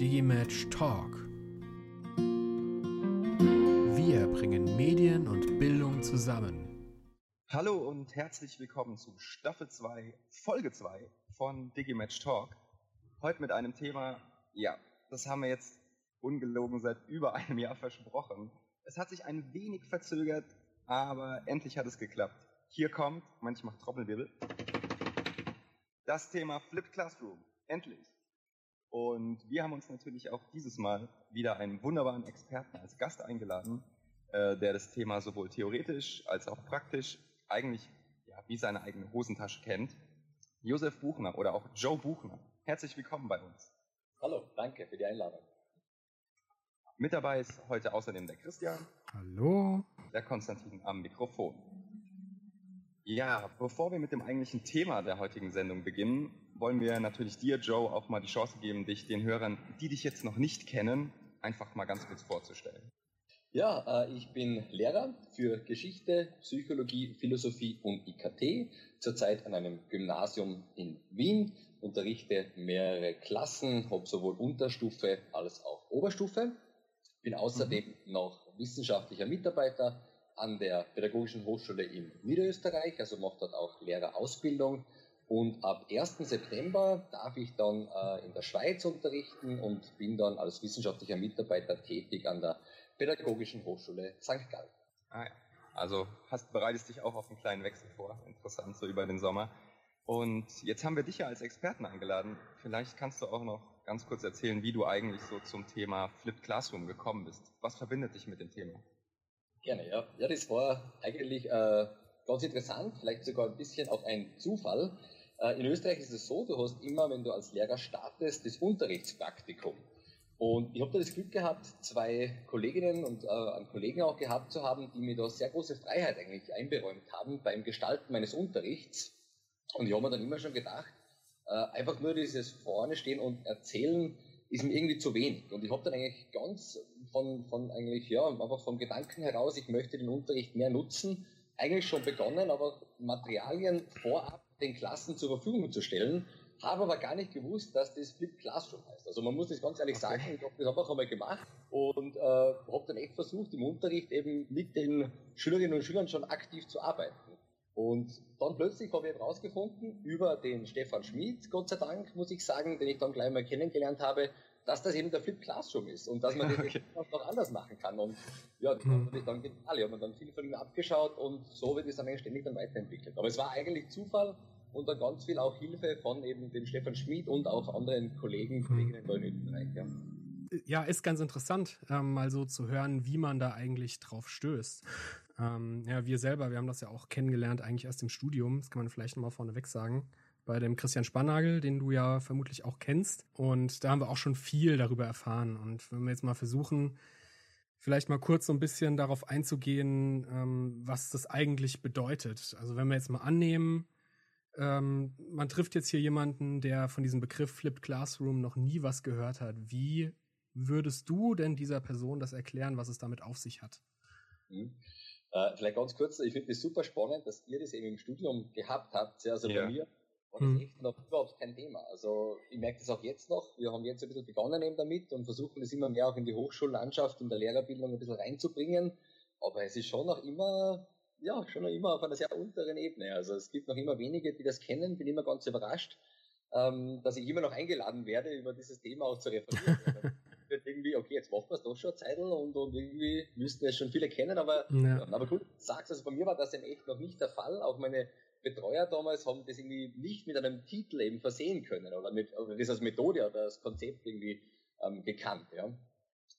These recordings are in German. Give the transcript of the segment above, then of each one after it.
Digimatch Talk. Wir bringen Medien und Bildung zusammen. Hallo und herzlich willkommen zu Staffel 2, Folge 2 von Digimatch Talk. Heute mit einem Thema, ja, das haben wir jetzt ungelogen seit über einem Jahr versprochen. Es hat sich ein wenig verzögert, aber endlich hat es geklappt. Hier kommt, manchmal Trommelwirbel, das Thema Flipped Classroom. Endlich. Und wir haben uns natürlich auch dieses Mal wieder einen wunderbaren Experten als Gast eingeladen, äh, der das Thema sowohl theoretisch als auch praktisch eigentlich ja, wie seine eigene Hosentasche kennt. Josef Buchner oder auch Joe Buchner. Herzlich willkommen bei uns. Hallo, danke für die Einladung. Mit dabei ist heute außerdem der Christian. Hallo. Der Konstantin am Mikrofon. Ja, bevor wir mit dem eigentlichen Thema der heutigen Sendung beginnen, wollen wir natürlich dir, Joe, auch mal die Chance geben, dich den Hörern, die dich jetzt noch nicht kennen, einfach mal ganz kurz vorzustellen. Ja, äh, ich bin Lehrer für Geschichte, Psychologie, Philosophie und IKT, zurzeit an einem Gymnasium in Wien, unterrichte mehrere Klassen, habe sowohl Unterstufe als auch Oberstufe, bin außerdem mhm. noch wissenschaftlicher Mitarbeiter an der Pädagogischen Hochschule in Niederösterreich, also mache dort auch Lehrerausbildung. Und ab 1. September darf ich dann äh, in der Schweiz unterrichten und bin dann als wissenschaftlicher Mitarbeiter tätig an der Pädagogischen Hochschule St. Gallen. Ah, ja. Also hast, bereitest dich auch auf einen kleinen Wechsel vor. Interessant, so über den Sommer. Und jetzt haben wir dich ja als Experten eingeladen. Vielleicht kannst du auch noch ganz kurz erzählen, wie du eigentlich so zum Thema Flipped Classroom gekommen bist. Was verbindet dich mit dem Thema? Gerne, ja. Ja, das war eigentlich äh, ganz interessant, vielleicht sogar ein bisschen auch ein Zufall. Äh, in Österreich ist es so, du hast immer, wenn du als Lehrer startest, das Unterrichtspraktikum. Und ich habe da das Glück gehabt, zwei Kolleginnen und äh, einen Kollegen auch gehabt zu haben, die mir da sehr große Freiheit eigentlich einberäumt haben beim Gestalten meines Unterrichts. Und ich habe mir dann immer schon gedacht, äh, einfach nur dieses vorne stehen und erzählen, ist mir irgendwie zu wenig. Und ich habe dann eigentlich ganz von, von eigentlich, ja, einfach vom Gedanken heraus, ich möchte den Unterricht mehr nutzen, eigentlich schon begonnen, aber Materialien vorab den Klassen zur Verfügung zu stellen, habe aber gar nicht gewusst, dass das Flip Classroom heißt. Also man muss das ganz ehrlich sagen, ich habe das einfach einmal gemacht und äh, habe dann echt versucht, im Unterricht eben mit den Schülerinnen und Schülern schon aktiv zu arbeiten. Und dann plötzlich habe ich herausgefunden, über den Stefan Schmid, Gott sei Dank, muss ich sagen, den ich dann gleich mal kennengelernt habe, dass das eben der Flip Classroom ist und dass man den okay. noch anders machen kann. Und ja, das mhm. ich dann genial. Ich habe dann viel von ihm abgeschaut und so wird es dann eigentlich ständig dann weiterentwickelt. Aber es war eigentlich Zufall und dann ganz viel auch Hilfe von eben dem Stefan Schmid und auch anderen Kollegen, mhm. Kolleginnen in Österreich. Ja. ja, ist ganz interessant, ähm, mal so zu hören, wie man da eigentlich drauf stößt. Ähm, ja, wir selber, wir haben das ja auch kennengelernt, eigentlich erst im Studium, das kann man vielleicht nochmal vorneweg sagen, bei dem Christian Spannagel, den du ja vermutlich auch kennst. Und da haben wir auch schon viel darüber erfahren. Und wenn wir jetzt mal versuchen, vielleicht mal kurz so ein bisschen darauf einzugehen, ähm, was das eigentlich bedeutet. Also wenn wir jetzt mal annehmen, ähm, man trifft jetzt hier jemanden, der von diesem Begriff Flipped Classroom noch nie was gehört hat. Wie würdest du denn dieser Person das erklären, was es damit auf sich hat? Mhm. Äh, vielleicht ganz kurz, ich finde es super spannend, dass ihr das eben im Studium gehabt habt. Also ja. bei mir war das hm. echt noch überhaupt kein Thema. Also ich merke das auch jetzt noch. Wir haben jetzt ein bisschen begonnen eben damit und versuchen das immer mehr auch in die Hochschullandschaft, in der Lehrerbildung ein bisschen reinzubringen. Aber es ist schon noch immer, ja, schon noch immer auf einer sehr unteren Ebene. Also es gibt noch immer wenige, die das kennen. Bin immer ganz überrascht, ähm, dass ich immer noch eingeladen werde, über dieses Thema auch zu referieren. wird irgendwie, okay, jetzt machen wir es doch schon Zeitl und, und irgendwie müssten es schon viele kennen, aber, ja. aber gut, sagst also bei mir war das eben echt noch nicht der Fall. Auch meine Betreuer damals haben das irgendwie nicht mit einem Titel eben versehen können oder mit, oder das als Methode oder als Konzept irgendwie ähm, gekannt, ja.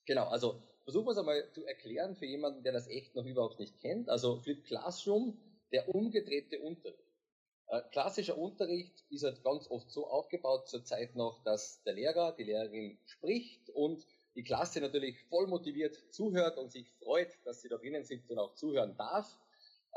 Genau, also versuchen wir es einmal zu erklären für jemanden, der das echt noch überhaupt nicht kennt. Also Flip Classroom, der umgedrehte Unterricht. Äh, klassischer Unterricht ist halt ganz oft so aufgebaut zurzeit noch, dass der Lehrer, die Lehrerin spricht und die Klasse natürlich voll motiviert zuhört und sich freut, dass sie da drinnen sitzt und auch zuhören darf.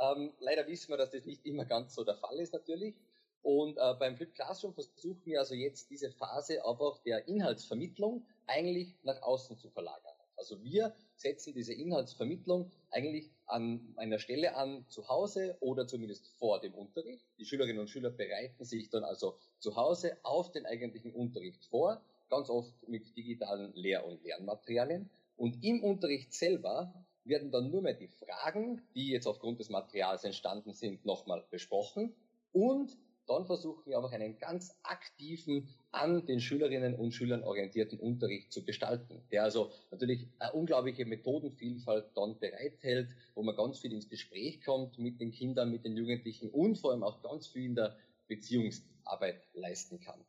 Ähm, leider wissen wir, dass das nicht immer ganz so der Fall ist natürlich. Und äh, beim Flip Classroom versuchen wir also jetzt diese Phase aber der Inhaltsvermittlung eigentlich nach außen zu verlagern. Also wir setzen diese Inhaltsvermittlung eigentlich an einer Stelle an zu Hause oder zumindest vor dem Unterricht. Die Schülerinnen und Schüler bereiten sich dann also zu Hause auf den eigentlichen Unterricht vor, ganz oft mit digitalen Lehr- und Lernmaterialien. Und im Unterricht selber werden dann nur mehr die Fragen, die jetzt aufgrund des Materials entstanden sind, nochmal besprochen. Und dann versuchen wir auch einen ganz aktiven, an den Schülerinnen und Schülern orientierten Unterricht zu gestalten, der also natürlich eine unglaubliche Methodenvielfalt dann bereithält, wo man ganz viel ins Gespräch kommt mit den Kindern, mit den Jugendlichen und vor allem auch ganz viel in der Beziehungsarbeit leisten kann.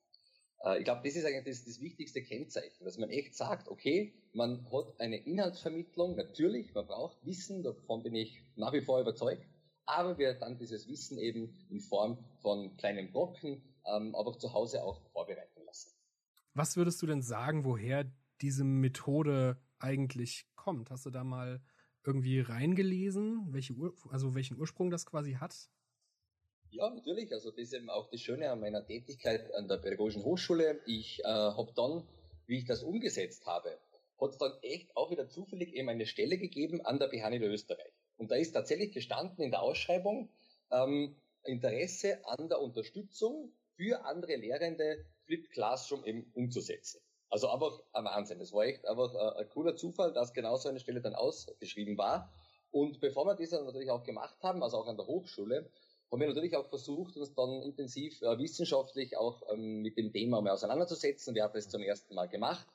Äh, ich glaube, das ist eigentlich das, das, wichtigste Kennzeichen, dass man echt sagt, okay, man hat eine Inhaltsvermittlung, natürlich, man braucht Wissen, davon bin ich nach wie vor überzeugt, aber wir dann dieses Wissen eben in Form von kleinen Brocken, ähm, aber zu Hause auch vorbereiten lassen. Was würdest du denn sagen, woher diese Methode eigentlich kommt? Hast du da mal irgendwie reingelesen, welche Ur also welchen Ursprung das quasi hat? Ja, natürlich. Also das ist eben auch das Schöne an meiner Tätigkeit an der Pädagogischen Hochschule. Ich äh, habe dann, wie ich das umgesetzt habe, hat es dann echt auch wieder zufällig eben eine Stelle gegeben an der BH Österreich. Und da ist tatsächlich gestanden in der Ausschreibung ähm, Interesse an der Unterstützung für andere Lehrende Flip Classroom eben umzusetzen. Also einfach ein Wahnsinn. Das war echt einfach ein, ein cooler Zufall, dass genau so eine Stelle dann ausgeschrieben war. Und bevor wir das natürlich auch gemacht haben, also auch an der Hochschule, haben wir natürlich auch versucht, uns dann intensiv äh, wissenschaftlich auch ähm, mit dem Thema mal auseinanderzusetzen. Wir haben das zum ersten Mal gemacht.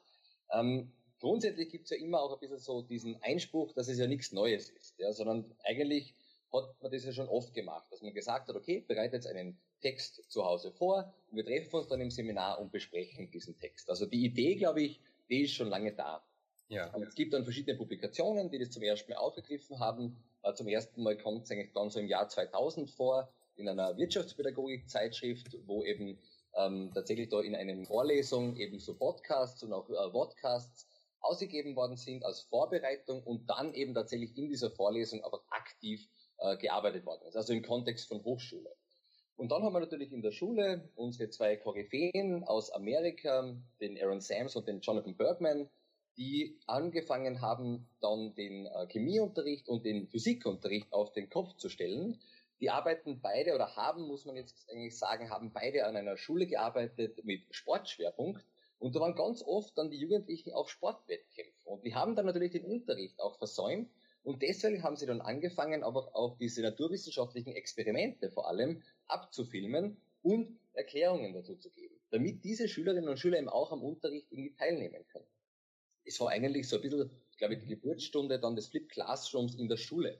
Ähm, grundsätzlich gibt es ja immer auch ein bisschen so diesen Einspruch, dass es ja nichts Neues ist, ja, sondern eigentlich hat man das ja schon oft gemacht, dass man gesagt hat, okay, bereitet einen Text zu Hause vor, und wir treffen uns dann im Seminar und besprechen diesen Text. Also die Idee, glaube ich, die ist schon lange da. Ja. Und es gibt dann verschiedene Publikationen, die das zum ersten Mal aufgegriffen haben. Äh, zum ersten Mal kommt es eigentlich dann so im Jahr 2000 vor, in einer Wirtschaftspädagogik-Zeitschrift, wo eben ähm, tatsächlich da in einer Vorlesung eben so Podcasts und auch äh, ausgegeben worden sind als Vorbereitung und dann eben tatsächlich in dieser Vorlesung aber aktiv äh, gearbeitet worden ist, also im Kontext von Hochschule. Und dann haben wir natürlich in der Schule unsere zwei Koryphäen aus Amerika, den Aaron Sams und den Jonathan Bergman, die angefangen haben, dann den äh, Chemieunterricht und den Physikunterricht auf den Kopf zu stellen. Die arbeiten beide oder haben, muss man jetzt eigentlich sagen, haben beide an einer Schule gearbeitet mit Sportschwerpunkt. Und da waren ganz oft dann die Jugendlichen auf Sportwettkämpfen. Und die haben dann natürlich den Unterricht auch versäumt. Und deswegen haben sie dann angefangen, aber auch diese naturwissenschaftlichen Experimente vor allem abzufilmen und Erklärungen dazu zu geben, damit diese Schülerinnen und Schüler eben auch am Unterricht irgendwie teilnehmen können es war eigentlich so ein bisschen, glaube ich, die Geburtsstunde dann des Flip Classrooms in der Schule.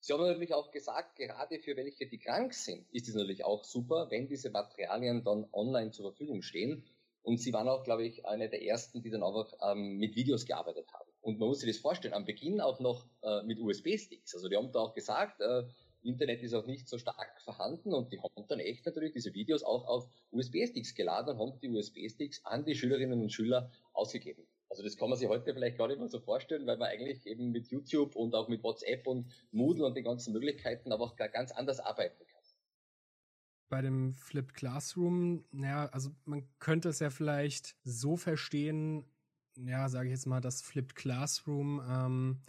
Sie haben natürlich auch gesagt, gerade für welche, die krank sind, ist es natürlich auch super, wenn diese Materialien dann online zur Verfügung stehen. Und sie waren auch, glaube ich, eine der ersten, die dann einfach ähm, mit Videos gearbeitet haben. Und man muss sich das vorstellen, am Beginn auch noch äh, mit USB-Sticks. Also die haben da auch gesagt, äh, Internet ist auch nicht so stark vorhanden und die haben dann echt natürlich diese Videos auch auf USB-Sticks geladen und haben die USB-Sticks an die Schülerinnen und Schüler ausgegeben. Also das kann man sich heute vielleicht gar nicht mehr so vorstellen, weil man eigentlich eben mit YouTube und auch mit WhatsApp und Moodle und den ganzen Möglichkeiten aber auch ganz anders arbeiten kann. Bei dem Flipped Classroom, ja, also man könnte es ja vielleicht so verstehen, ja, sage ich jetzt mal, dass Flipped Classroom ähm,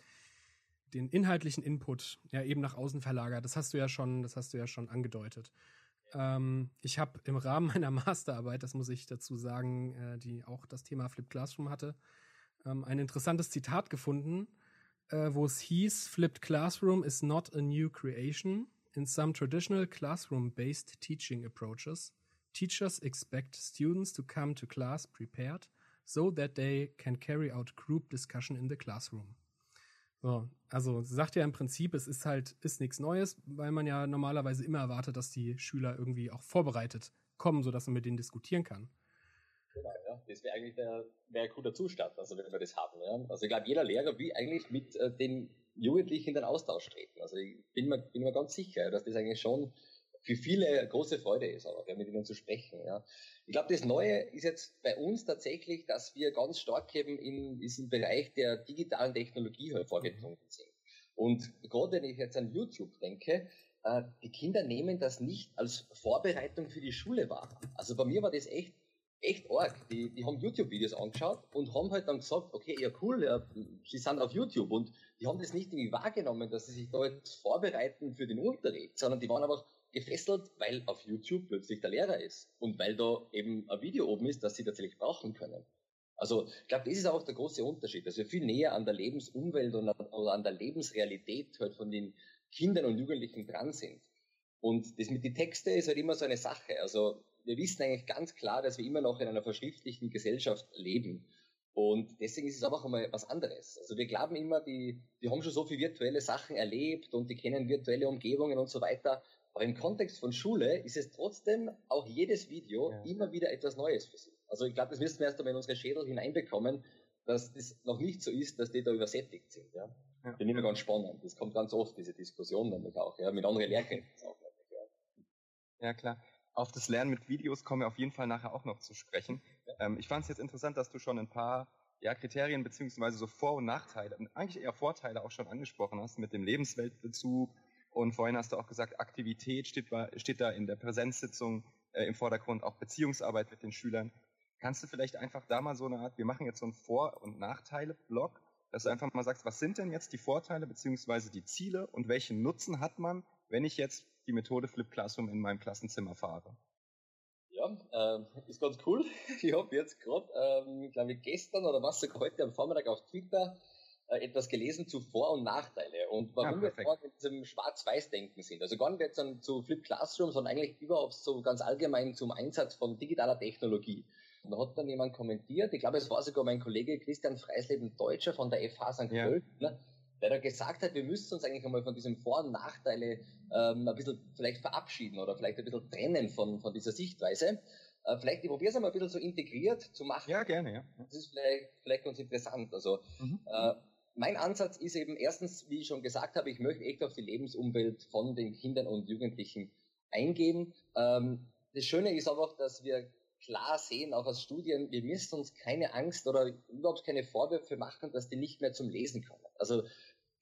den inhaltlichen Input ja eben nach außen verlagert. Das hast du ja schon, das hast du ja schon angedeutet. Ähm, ich habe im Rahmen meiner Masterarbeit, das muss ich dazu sagen, äh, die auch das Thema Flip Classroom hatte, ähm, ein interessantes Zitat gefunden, äh, wo es hieß, Flipped Classroom is not a new creation. In some traditional classroom-based teaching approaches, teachers expect students to come to class prepared so that they can carry out group discussion in the classroom. So, also sagt ja im Prinzip, es ist halt, ist nichts Neues, weil man ja normalerweise immer erwartet, dass die Schüler irgendwie auch vorbereitet kommen, sodass man mit denen diskutieren kann. Genau, ja. Das wäre eigentlich der, wär ein guter Zustand, also wenn wir das haben. Ja. Also ich glaube, jeder Lehrer will eigentlich mit äh, den Jugendlichen in den Austausch treten. Also ich bin mir, bin mir ganz sicher, dass das eigentlich schon für viele große Freude ist, aber mit ihnen zu sprechen. Ja. Ich glaube, das Neue ist jetzt bei uns tatsächlich, dass wir ganz stark eben in diesem Bereich der digitalen Technologie vorgedrungen sind. Und gerade wenn ich jetzt an YouTube denke, äh, die Kinder nehmen das nicht als Vorbereitung für die Schule wahr. Also bei mir war das echt echt arg. Die, die haben YouTube-Videos angeschaut und haben halt dann gesagt, okay, ja cool, ja, sie sind auf YouTube und die haben das nicht irgendwie wahrgenommen, dass sie sich da jetzt vorbereiten für den Unterricht, sondern die waren einfach gefesselt, weil auf YouTube plötzlich der Lehrer ist und weil da eben ein Video oben ist, das sie tatsächlich brauchen können. Also ich glaube, das ist auch der große Unterschied, dass wir viel näher an der Lebensumwelt und oder an der Lebensrealität halt von den Kindern und Jugendlichen dran sind. Und das mit den Texten ist halt immer so eine Sache. Also wir wissen eigentlich ganz klar, dass wir immer noch in einer verschriftlichten Gesellschaft leben. Und deswegen ist es einfach einmal was anderes. Also wir glauben immer, die, die haben schon so viele virtuelle Sachen erlebt und die kennen virtuelle Umgebungen und so weiter. Aber im Kontext von Schule ist es trotzdem auch jedes Video ja. immer wieder etwas Neues für sie. Also ich glaube, das müssen wir erst einmal in unsere Schädel hineinbekommen, dass das noch nicht so ist, dass die da übersättigt sind. Ja? Ja. Finde ich immer ganz spannend. Das kommt ganz oft, diese Diskussion nämlich auch, ja, mit anderen Lehrkräften auch. Ja, klar. Auf das Lernen mit Videos kommen wir auf jeden Fall nachher auch noch zu sprechen. Ähm, ich fand es jetzt interessant, dass du schon ein paar ja, Kriterien beziehungsweise so Vor- und Nachteile, eigentlich eher Vorteile auch schon angesprochen hast mit dem Lebensweltbezug. Und vorhin hast du auch gesagt, Aktivität steht, steht da in der Präsenzsitzung äh, im Vordergrund, auch Beziehungsarbeit mit den Schülern. Kannst du vielleicht einfach da mal so eine Art, wir machen jetzt so einen Vor- und Nachteile-Blog, dass du einfach mal sagst, was sind denn jetzt die Vorteile beziehungsweise die Ziele und welchen Nutzen hat man, wenn ich jetzt die Methode Flip Classroom in meinem Klassenzimmer fahre. Ja, ähm, ist ganz cool. Ich habe jetzt gerade, ähm, glaube ich, gestern oder was sogar heute am Vormittag auf Twitter etwas gelesen zu Vor- und Nachteile und warum ja, wir vorhin in diesem Schwarz-Weiß-Denken sind. Also gar nicht jetzt dann zu Flip Classroom, sondern eigentlich überhaupt so ganz allgemein zum Einsatz von digitaler Technologie. Und da hat dann jemand kommentiert, ich glaube, es war sogar mein Kollege Christian Freisleben Deutscher von der FH St. Ja. Pölten, ne, der da gesagt hat, wir müssen uns eigentlich einmal von diesem Vor- und Nachteile ähm, ein bisschen vielleicht verabschieden oder vielleicht ein bisschen trennen von, von dieser Sichtweise. Äh, vielleicht, ich probiere es einmal ein bisschen so integriert zu machen. Ja, gerne, ja. Das ist vielleicht, vielleicht ganz interessant. Also, mhm. äh, mein Ansatz ist eben erstens, wie ich schon gesagt habe, ich möchte echt auf die Lebensumwelt von den Kindern und Jugendlichen eingehen. Ähm, das Schöne ist einfach, dass wir klar sehen, auch aus Studien, wir müssen uns keine Angst oder überhaupt keine Vorwürfe machen, dass die nicht mehr zum Lesen kommen. Also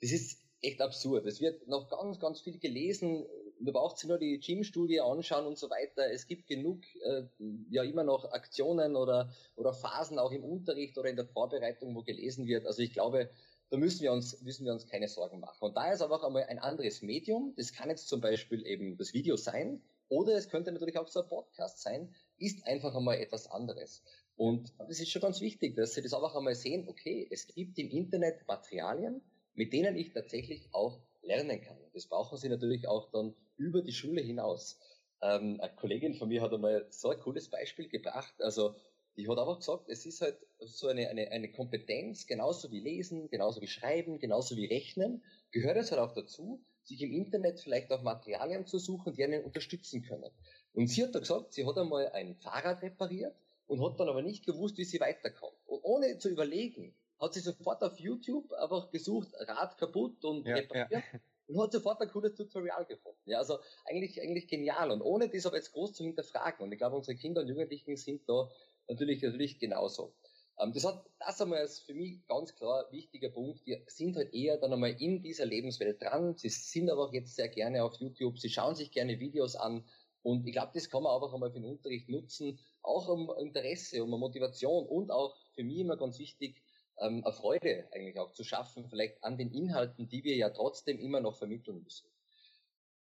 das ist echt absurd. Es wird noch ganz, ganz viel gelesen. Man braucht sich nur die Gym-Studie anschauen und so weiter. Es gibt genug, äh, ja immer noch Aktionen oder, oder Phasen auch im Unterricht oder in der Vorbereitung, wo gelesen wird. Also ich glaube, da müssen wir uns, müssen wir uns keine Sorgen machen. Und da ist einfach einmal ein anderes Medium. Das kann jetzt zum Beispiel eben das Video sein. Oder es könnte natürlich auch so ein Podcast sein, ist einfach einmal etwas anderes. Und das ist schon ganz wichtig, dass Sie das einfach einmal sehen, okay, es gibt im Internet Materialien, mit denen ich tatsächlich auch lernen kann. Das brauchen Sie natürlich auch dann über die Schule hinaus. Ähm, eine Kollegin von mir hat einmal so ein cooles Beispiel gebracht. Also die hat einfach gesagt, es ist halt so eine, eine, eine Kompetenz, genauso wie Lesen, genauso wie Schreiben, genauso wie Rechnen, gehört es halt auch dazu, sich im Internet vielleicht auch Materialien zu suchen, die einen unterstützen können. Und sie hat da gesagt, sie hat einmal ein Fahrrad repariert und hat dann aber nicht gewusst, wie sie weiterkommt. Und ohne zu überlegen, hat sie sofort auf YouTube einfach gesucht, Rad kaputt und ja, repariert. Ja. Und hat sofort ein cooles Tutorial gefunden. Ja, also eigentlich, eigentlich genial. Und ohne das aber jetzt groß zu hinterfragen. Und ich glaube, unsere Kinder und Jugendlichen sind da natürlich, natürlich genauso. Ähm, das hat, das einmal als für mich ganz klar wichtiger Punkt. Wir sind halt eher dann einmal in dieser Lebenswelt dran. Sie sind aber auch jetzt sehr gerne auf YouTube. Sie schauen sich gerne Videos an. Und ich glaube, das kann man einfach einmal für den Unterricht nutzen. Auch um Interesse, um Motivation und auch für mich immer ganz wichtig, ähm, eine Freude eigentlich auch zu schaffen, vielleicht an den Inhalten, die wir ja trotzdem immer noch vermitteln müssen.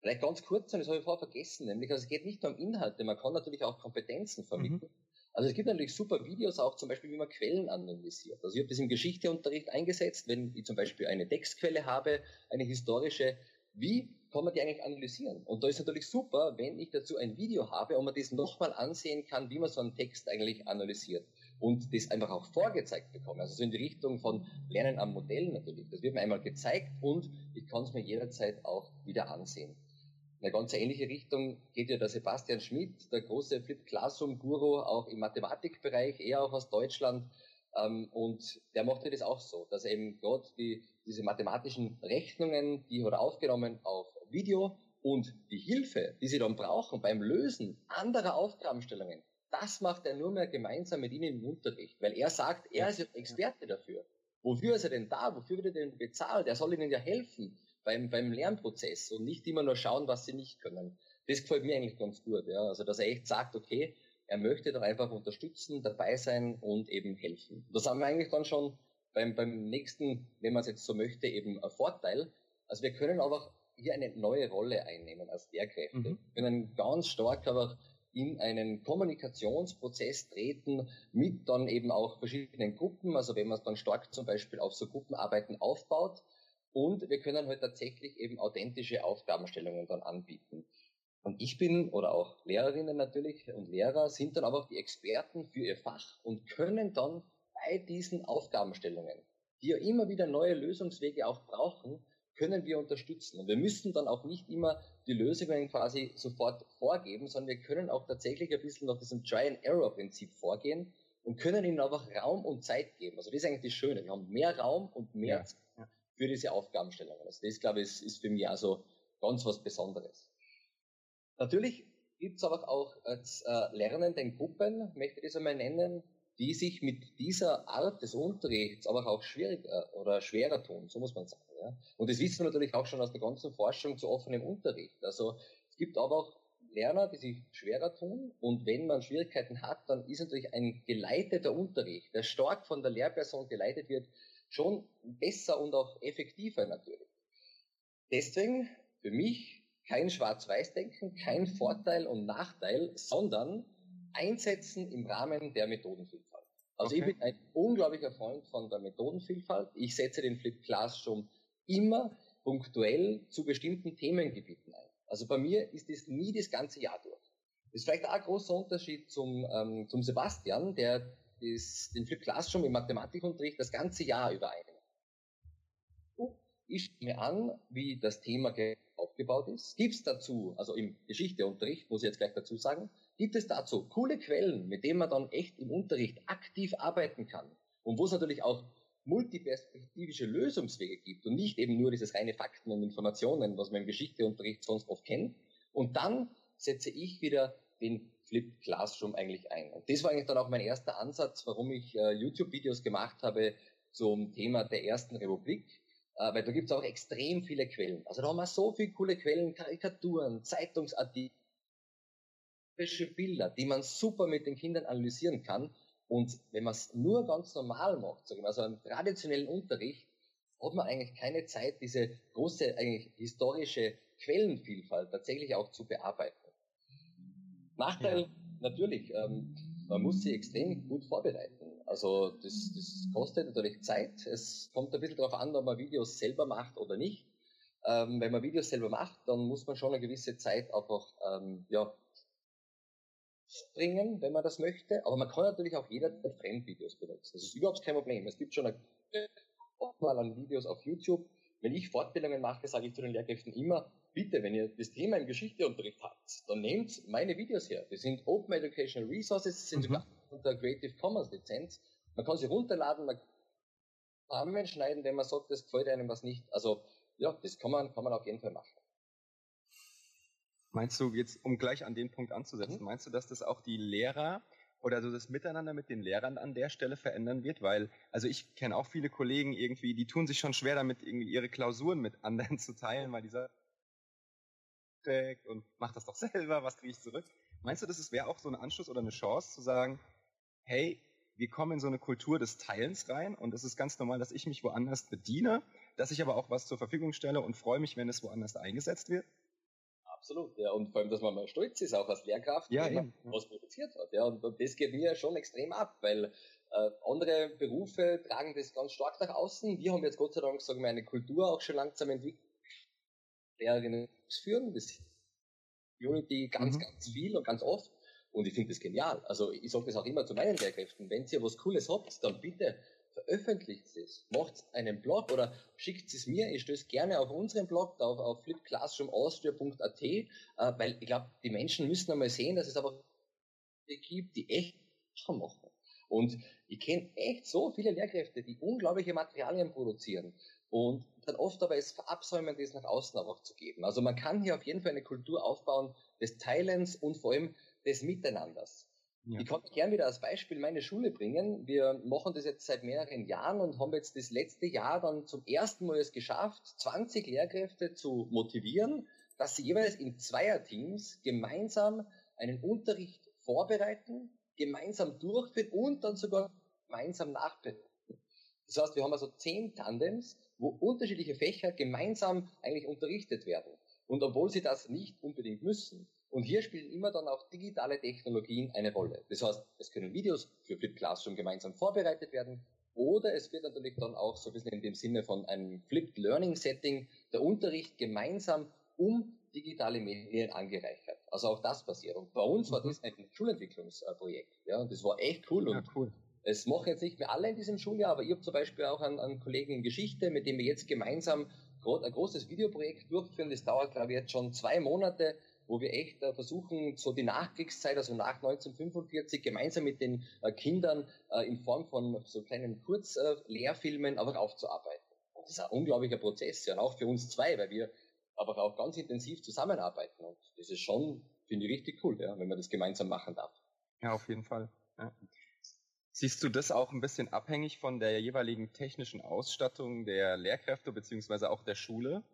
Vielleicht ganz kurz, und das habe ich vorher vergessen, nämlich, also es geht nicht nur um Inhalte, man kann natürlich auch Kompetenzen vermitteln. Mhm. Also es gibt natürlich super Videos auch, zum Beispiel, wie man Quellen analysiert. Also ich habe das im Geschichteunterricht eingesetzt, wenn ich zum Beispiel eine Textquelle habe, eine historische, wie kann man die eigentlich analysieren? Und da ist natürlich super, wenn ich dazu ein Video habe und man das nochmal ansehen kann, wie man so einen Text eigentlich analysiert und das einfach auch vorgezeigt bekomme. Also so in die Richtung von Lernen am Modell natürlich. Das wird mir einmal gezeigt und ich kann es mir jederzeit auch wieder ansehen. In eine ganz ähnliche Richtung geht ja der Sebastian Schmidt, der große Flip Classroom Guru, auch im Mathematikbereich, eher auch aus Deutschland. Ähm, und der macht ja das auch so, dass er eben gerade die, diese mathematischen Rechnungen, die hat er aufgenommen auf Video und die Hilfe, die sie dann brauchen beim Lösen anderer Aufgabenstellungen, das macht er nur mehr gemeinsam mit ihnen im Unterricht, weil er sagt, er ist Experte dafür. Wofür ist er denn da? Wofür wird er denn bezahlt? Er soll ihnen ja helfen beim, beim Lernprozess und nicht immer nur schauen, was sie nicht können. Das gefällt mir eigentlich ganz gut. Ja? Also, dass er echt sagt, okay, er möchte doch einfach unterstützen, dabei sein und eben helfen. Das haben wir eigentlich dann schon beim, beim nächsten, wenn man es jetzt so möchte, eben ein Vorteil. Also wir können aber hier eine neue Rolle einnehmen als Lehrkräfte. Mhm. Wir können ganz stark aber in einen Kommunikationsprozess treten mit dann eben auch verschiedenen Gruppen. Also wenn man es dann stark zum Beispiel auf so Gruppenarbeiten aufbaut. Und wir können halt tatsächlich eben authentische Aufgabenstellungen dann anbieten. Und ich bin, oder auch Lehrerinnen natürlich und Lehrer, sind dann aber auch die Experten für ihr Fach und können dann bei diesen Aufgabenstellungen, die ja immer wieder neue Lösungswege auch brauchen, können wir unterstützen. Und wir müssen dann auch nicht immer die Lösungen quasi sofort vorgeben, sondern wir können auch tatsächlich ein bisschen nach diesem Try-and-Error-Prinzip vorgehen und können ihnen einfach Raum und Zeit geben. Also das ist eigentlich das Schöne. Wir haben mehr Raum und mehr ja. Zeit für diese Aufgabenstellungen. Also das, glaube ich, ist, für mich also ganz was Besonderes. Natürlich gibt es aber auch als äh, lernenden Gruppen, möchte ich das einmal nennen, die sich mit dieser Art des Unterrichts aber auch schwieriger oder schwerer tun, so muss man sagen. Ja? Und das wissen wir natürlich auch schon aus der ganzen Forschung zu offenem Unterricht. Also es gibt aber auch Lerner, die sich schwerer tun und wenn man Schwierigkeiten hat, dann ist natürlich ein geleiteter Unterricht, der stark von der Lehrperson geleitet wird, schon besser und auch effektiver natürlich. Deswegen für mich kein Schwarz-Weiß-Denken, kein Vorteil und Nachteil, sondern einsetzen im Rahmen der Methodenvielfalt. Also okay. ich bin ein unglaublicher Freund von der Methodenvielfalt. Ich setze den Flip Classroom immer punktuell zu bestimmten Themengebieten ein. Also bei mir ist es nie das ganze Jahr durch. Das ist vielleicht auch ein großer Unterschied zum, ähm, zum Sebastian, der das, den Flip Classroom im Mathematikunterricht das ganze Jahr über ein. Ich schaue mir an, wie das Thema aufgebaut ist. Gibt es dazu, also im Geschichteunterricht, muss ich jetzt gleich dazu sagen, gibt es dazu coole Quellen, mit denen man dann echt im Unterricht aktiv arbeiten kann. Und wo es natürlich auch multiperspektivische Lösungswege gibt und nicht eben nur dieses reine Fakten und Informationen, was man im Geschichteunterricht sonst oft kennt. Und dann setze ich wieder den Flip Classroom eigentlich ein. Und das war eigentlich dann auch mein erster Ansatz, warum ich äh, YouTube-Videos gemacht habe zum Thema der Ersten Republik, äh, weil da gibt es auch extrem viele Quellen. Also da haben wir so viele coole Quellen, Karikaturen, Zeitungsartikel, Bilder, die man super mit den Kindern analysieren kann. Und wenn man es nur ganz normal macht, sagen wir, also im traditionellen Unterricht, hat man eigentlich keine Zeit, diese große eigentlich historische Quellenvielfalt tatsächlich auch zu bearbeiten. Nachteil ja. natürlich, ähm, man muss sie extrem gut vorbereiten. Also das, das kostet natürlich Zeit. Es kommt ein bisschen darauf an, ob man Videos selber macht oder nicht. Ähm, wenn man Videos selber macht, dann muss man schon eine gewisse Zeit einfach ähm, ja, bringen, wenn man das möchte. Aber man kann natürlich auch jederzeit Fremdvideos benutzen. Das ist überhaupt kein Problem. Es gibt schon eine Auswahl an Videos auf YouTube. Wenn ich Fortbildungen mache, sage ich zu den Lehrkräften immer, bitte, wenn ihr das Thema im Geschichteunterricht habt, dann nehmt meine Videos her. Die sind Open Educational Resources, sind mhm. sogar unter Creative Commons Lizenz. Man kann sie runterladen, man kann schneiden, wenn man sagt, das gefällt einem was nicht. Also, ja, das kann man, kann man auf jeden Fall machen. Meinst du jetzt, um gleich an den Punkt anzusetzen, mhm. meinst du, dass das auch die Lehrer oder so das Miteinander mit den Lehrern an der Stelle verändern wird? Weil, also ich kenne auch viele Kollegen irgendwie, die tun sich schon schwer damit, irgendwie ihre Klausuren mit anderen zu teilen, weil dieser und mach das doch selber, was kriege ich zurück? Meinst du, das wäre auch so ein Anschluss oder eine Chance zu sagen, hey, wir kommen in so eine Kultur des Teilens rein und es ist ganz normal, dass ich mich woanders bediene, dass ich aber auch was zur Verfügung stelle und freue mich, wenn es woanders eingesetzt wird? Absolut, ja. Und vor allem, dass man mal stolz ist, auch als Lehrkraft, ja, wenn man ja. was produziert hat. Ja. Und, und, das geht mir schon extrem ab, weil äh, andere Berufe tragen das ganz stark nach außen. Wir haben jetzt Gott sei Dank, sagen wir, eine Kultur auch schon langsam entwickelt, Lehrerinnen führen, das Unity ganz, mhm. ganz viel und ganz oft. Und ich finde das genial. Also ich sage das auch immer zu meinen Lehrkräften, wenn ihr was Cooles habt, dann bitte veröffentlicht es. Macht einen Blog oder schickt es mir. Ich stöße gerne auf unseren Blog, auf, auf flipclassroomaustria.at, äh, weil ich glaube, die Menschen müssen einmal sehen, dass es aber gibt, die echt machen. Und ich kenne echt so viele Lehrkräfte, die unglaubliche Materialien produzieren und dann oft aber es verabsäumen, das nach außen auch zu geben. Also man kann hier auf jeden Fall eine Kultur aufbauen des Teilens und vor allem des Miteinanders. Ja. Ich kann gern wieder als Beispiel meine Schule bringen. Wir machen das jetzt seit mehreren Jahren und haben jetzt das letzte Jahr dann zum ersten Mal es geschafft, 20 Lehrkräfte zu motivieren, dass sie jeweils in Zweierteams gemeinsam einen Unterricht vorbereiten, gemeinsam durchführen und dann sogar gemeinsam nachbereiten. Das heißt, wir haben also zehn Tandems, wo unterschiedliche Fächer gemeinsam eigentlich unterrichtet werden. Und obwohl sie das nicht unbedingt müssen, Und hier spielen immer dann auch digitale Technologien eine Rolle. Das heißt, es können Videos für Flip Classroom gemeinsam vorbereitet werden oder es wird natürlich dann auch so ein bisschen in dem Sinne von einem Flipped Learning Setting der Unterricht gemeinsam um digitale Medien angereichert. Also auch das passiert. Und bei uns war mhm. das ein Schulentwicklungsprojekt. Ja, und das war echt cool. Und ja, cool. Es machen jetzt nicht mehr alle in diesem Schuljahr, aber ich habe zum Beispiel auch einen, einen Kollegen in Geschichte, mit dem wir jetzt gemeinsam ein großes Videoprojekt durchführen. Das dauert, glaube ich, jetzt schon zwei Monate, wo wir echt äh, versuchen, so die Nachkriegszeit, also nach 1945, gemeinsam mit den äh, Kindern äh, in Form von so kleinen Kurzlehrfilmen einfach aufzuarbeiten. Das ist ein unglaublicher Prozess, ja, und auch für uns zwei, weil wir aber auch ganz intensiv zusammenarbeiten. Und das ist schon, finde ich, richtig cool, ja, wenn man das gemeinsam machen darf. Ja, auf jeden Fall. Ja. Siehst du das auch ein bisschen abhängig von der jeweiligen technischen Ausstattung der Lehrkräfte beziehungsweise auch der Schule?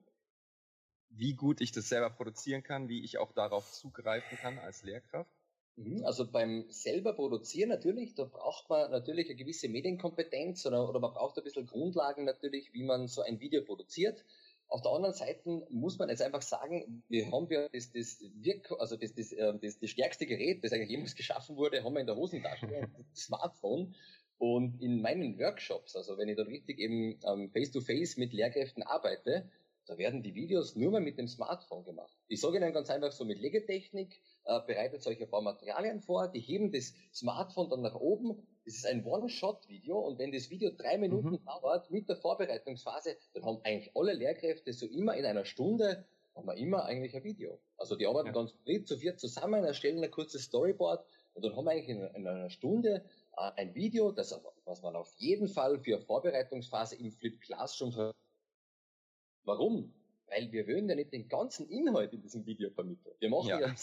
Wie gut ich das selber produzieren kann, wie ich auch darauf zugreifen kann als Lehrkraft? Mhm, also beim selber produzieren natürlich, da braucht man natürlich eine gewisse Medienkompetenz oder, oder man braucht ein bisschen Grundlagen natürlich, wie man so ein Video produziert. Auf der anderen Seite muss man jetzt einfach sagen, wir haben ja das, das Wirk also das, das, äh, das, das stärkste Gerät, das eigentlich jemals geschaffen wurde, haben wir in der Hosentasche, das Smartphone. Und in meinen Workshops, also wenn ich da richtig eben ähm, face-to-face mit Lehrkräften arbeite, da werden die Videos nur mehr mit dem Smartphone gemacht. Ich sage Ihnen ganz einfach so mit Legetechnik, äh, bereitet euch ein paar Materialien vor, die heben das Smartphone dann nach oben. Das ist ein One-Shot-Video und wenn das Video drei Minuten mhm. dauert mit der Vorbereitungsphase, dann haben eigentlich alle Lehrkräfte so immer in einer Stunde haben wir immer eigentlich ein Video. Also die arbeiten ja. dann zu viert zusammen, erstellen ein kurzes Storyboard und dann haben wir eigentlich in, in einer Stunde äh, ein Video, das, was man auf jeden Fall für Vorbereitungsphase im Flip Classroom Warum? Weil wir wollen ja nicht den ganzen Inhalt in diesem Video vermitteln. Wir machen ja, ja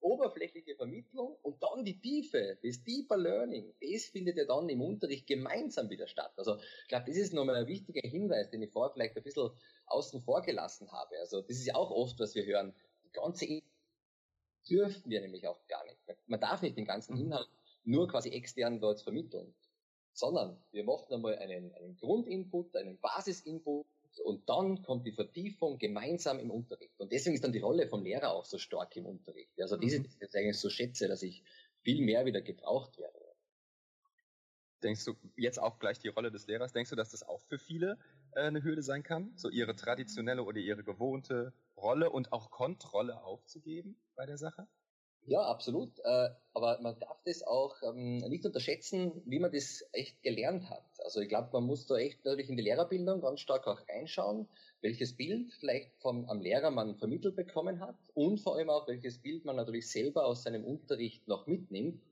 oberflächliche Vermittlung und dann die Tiefe, das Deeper Learning, das findet ja dann im Unterricht gemeinsam wieder statt. Also ich glaube, das ist nochmal ein wichtiger Hinweis, den ich vorher vielleicht ein bisschen außen vor gelassen habe. Also das ist ja auch oft, was wir hören. Die ganze Inhalt dürfen wir nämlich auch gar nicht. Man darf nicht den ganzen mhm. Inhalt nur quasi extern dort vermitteln, sondern wir machen einmal einen, einen Grundinput, einen Basisinput, und dann kommt die Vertiefung gemeinsam im Unterricht. Und deswegen ist dann die Rolle vom Lehrer auch so stark im Unterricht. Also diese mhm. jetzt eigentlich so schätze, dass ich viel mehr wieder gebraucht werde. Denkst du jetzt auch gleich die Rolle des Lehrers? Denkst du, dass das auch für viele äh, eine Hürde sein kann, so ihre traditionelle oder ihre gewohnte Rolle und auch Kontrolle aufzugeben bei der Sache? Ja, absolut. Äh, aber man darf das auch ähm, nicht unterschätzen, wie man das echt gelernt hat. Also ich glaube, man muss da echt natürlich in die Lehrerbildung ganz stark auch reinschauen, welches Bild vielleicht vom am Lehrer man vermittelt bekommen hat und vor allem auch welches Bild man natürlich selber aus seinem Unterricht noch mitnimmt.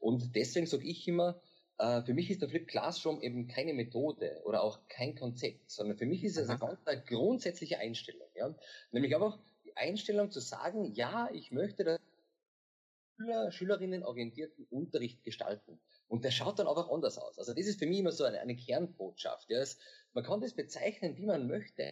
Und deswegen sage ich immer, äh, für mich ist der Flip Classroom eben keine Methode oder auch kein Konzept, sondern für mich ist es eine ganz grundsätzliche Einstellung. Ja? Nämlich einfach die Einstellung zu sagen, ja, ich möchte, dass Schüler, Schülerinnen orientierten Unterricht gestalten. Und der schaut dann einfach anders aus. Also das ist für mich immer so eine, eine Kernbotschaft. Ja. Es, man kann das bezeichnen, wie man möchte.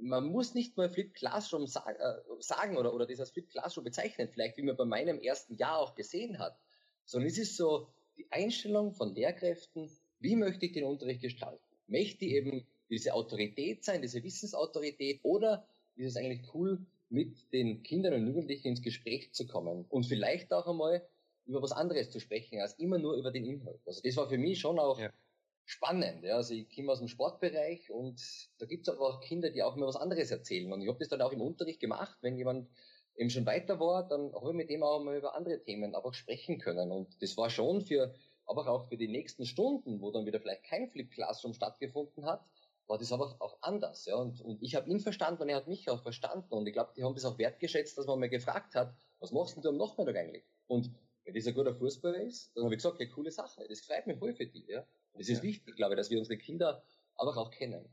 Man muss nicht mal Flip Classroom sag, äh, sagen oder, oder das als Flip Classroom bezeichnen, vielleicht wie man bei meinem ersten Jahr auch gesehen hat, sondern es ist so die Einstellung von Lehrkräften, wie möchte ich den Unterricht gestalten? Möchte ich eben diese Autorität sein, diese Wissensautorität oder ist es eigentlich cool, mit den Kindern und Jugendlichen ins Gespräch zu kommen und vielleicht auch einmal über was anderes zu sprechen, als immer nur über den Inhalt. Also das war für mich schon auch ja. spannend. Ja. Also ich komme aus dem Sportbereich und da gibt es aber auch Kinder, die auch immer was anderes erzählen. Und ich habe das dann auch im Unterricht gemacht, wenn jemand eben schon weiter war, dann habe ich mit dem auch mal über andere Themen einfach sprechen können. Und das war schon für, aber auch für die nächsten Stunden, wo dann wieder vielleicht kein Flip Classroom stattgefunden hat, war das aber auch anders. Ja? Und, und ich habe ihn verstanden und er hat mich auch verstanden. Und ich glaube, die haben das auch wertgeschätzt, dass man mal gefragt hat, was machst denn du am Nachmittag eigentlich? Und wenn das ein guter Fußballer ist, dann habe ich gesagt, ja, coole Sache. Das freut mich voll für die. Ja? Und das ist ja. wichtig, glaube ich, dass wir unsere Kinder einfach auch kennen.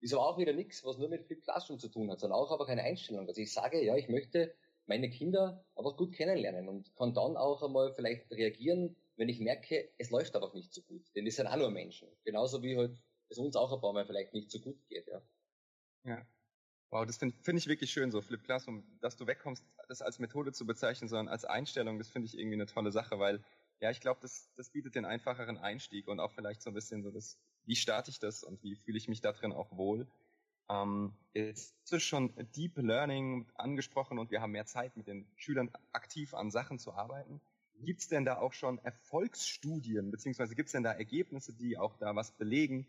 Das ist aber auch wieder nichts, was nur mit Flip Classroom zu tun hat, sondern auch einfach eine Einstellung. dass ich sage, ja, ich möchte meine Kinder einfach gut kennenlernen und kann dann auch einmal vielleicht reagieren, wenn ich merke, es läuft einfach nicht so gut. Denn das sind auch nur Menschen. Genauso wie halt es uns auch ein paar Mal vielleicht nicht so gut geht, ja. Ja. Wow, das finde find ich wirklich schön, so Flip Classroom, dass du wegkommst, das als Methode zu bezeichnen, sondern als Einstellung, das finde ich irgendwie eine tolle Sache, weil, ja, ich glaube, das, das bietet den einfacheren Einstieg und auch vielleicht so ein bisschen so das, wie starte ich das und wie fühle ich mich da drin auch wohl. Ähm, jetzt ist schon Deep Learning angesprochen und wir haben mehr Zeit, mit den Schülern aktiv an Sachen zu arbeiten. Gibt es denn da auch schon Erfolgsstudien, beziehungsweise gibt es denn da Ergebnisse, die auch da was belegen,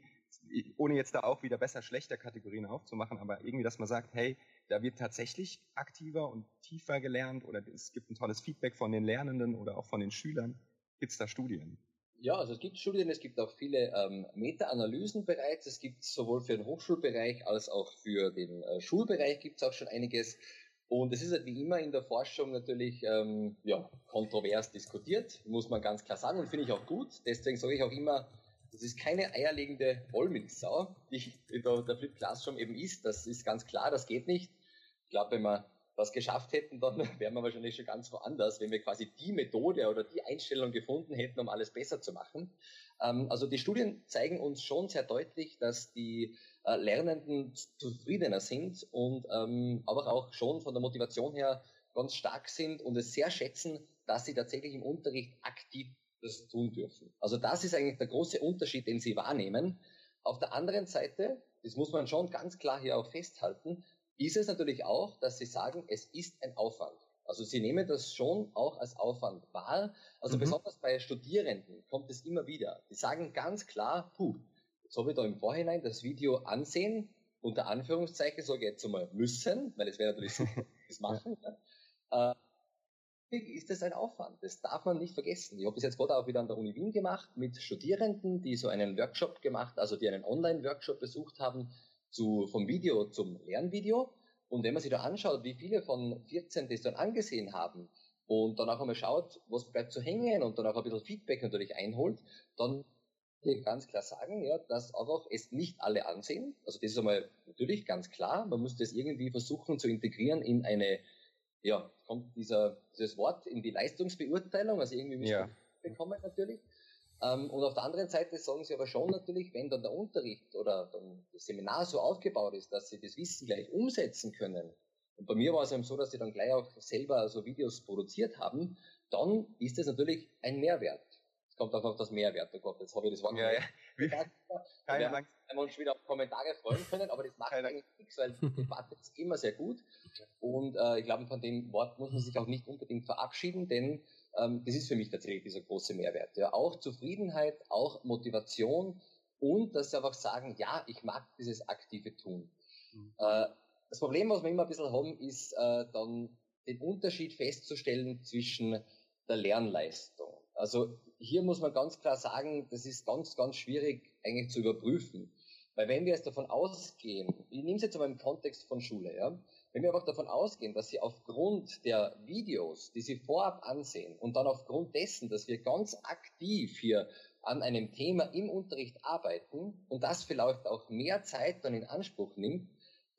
ohne jetzt da auch wieder besser, schlechter Kategorien aufzumachen, aber irgendwie, dass man sagt, hey, da wird tatsächlich aktiver und tiefer gelernt oder es gibt ein tolles Feedback von den Lernenden oder auch von den Schülern. Gibt es da Studien? Ja, also es gibt Studien, es gibt auch viele ähm, Meta-Analysen bereits. Es gibt sowohl für den Hochschulbereich als auch für den äh, Schulbereich gibt es auch schon einiges. Und es ist halt wie immer in der Forschung natürlich ähm, ja, kontrovers diskutiert, muss man ganz klar sagen und finde ich auch gut. Deswegen sage ich auch immer, das ist keine eierlegende Wollmilchsau, die der, der Flip Classroom eben ist. Das ist ganz klar, das geht nicht. Ich glaube, wenn wir das geschafft hätten, dann wären wir wahrscheinlich schon ganz woanders, wenn wir quasi die Methode oder die Einstellung gefunden hätten, um alles besser zu machen. Ähm, also die Studien zeigen uns schon sehr deutlich, dass die äh, Lernenden zufriedener sind und ähm, aber auch schon von der Motivation her ganz stark sind und es sehr schätzen, dass sie tatsächlich im Unterricht aktiv das tun dürfen. Also das ist eigentlich der große Unterschied, den sie wahrnehmen. Auf der anderen Seite, das muss man schon ganz klar hier auch festhalten, ist es natürlich auch, dass sie sagen, es ist ein Aufwand. Also sie nehmen das schon auch als Aufwand wahr. Also mhm. besonders bei Studierenden kommt es immer wieder. Die sagen ganz klar, puh, jetzt habe ich da im Vorhinein das Video ansehen, unter Anführungszeichen sage ich jetzt einmal müssen, weil es wäre natürlich super, das machen. ja. Ist das ein Aufwand. Das darf man nicht vergessen. Ich habe das jetzt gerade auch wieder an der Uni Wien gemacht mit Studierenden, die so einen Workshop gemacht, also die einen Online-Workshop besucht haben, zu, vom Video zum Lernvideo. Und wenn man sich da anschaut, wie viele von 14 das dann angesehen haben und dann auch einmal schaut, was bleibt zu hängen und dann auch ein bisschen Feedback natürlich einholt, dann ich ganz klar sagen, ja, dass einfach es nicht alle ansehen. Also das ist einmal natürlich ganz klar. Man muss das irgendwie versuchen zu integrieren in eine, ja, kommt dieser, dieses Wort in die Leistungsbeurteilung, also irgendwie müssen ja. bekommen natürlich. Ähm, und auf der anderen Seite sagen sie aber schon natürlich, wenn dann der Unterricht oder dann das Seminar so aufgebaut ist, dass sie das Wissen gleich umsetzen können. Und bei mir war es eben so, dass sie dann gleich auch selber so Videos produziert haben, dann ist das natürlich ein Mehrwert. Es kommt auch auf das Mehrwert, oh Gott, jetzt habe ich das Wort. Ja, ja. Wir haben uns wieder auf Kommentare freuen können, aber das macht Keine eigentlich nichts, weil die Debatte ist immer sehr gut. Und äh, ich glaube, von dem Wort muss man sich auch nicht unbedingt verabschieden, denn ähm, das ist für mich tatsächlich dieser große Mehrwert. Ja, auch Zufriedenheit, auch Motivation und dass sie einfach sagen, ja, ich mag dieses aktive Tun. Mhm. Äh, das Problem, was wir immer ein bisschen haben, ist äh, dann den Unterschied festzustellen zwischen der Lernleistung. Also hier muss man ganz klar sagen, das ist ganz, ganz schwierig eigentlich zu überprüfen. Weil wenn wir jetzt davon ausgehen, ich nehme es jetzt aber im Kontext von Schule, ja, wenn wir einfach davon ausgehen, dass Sie aufgrund der Videos, die Sie vorab ansehen und dann aufgrund dessen, dass wir ganz aktiv hier an einem Thema im Unterricht arbeiten und das vielleicht auch mehr Zeit dann in Anspruch nimmt,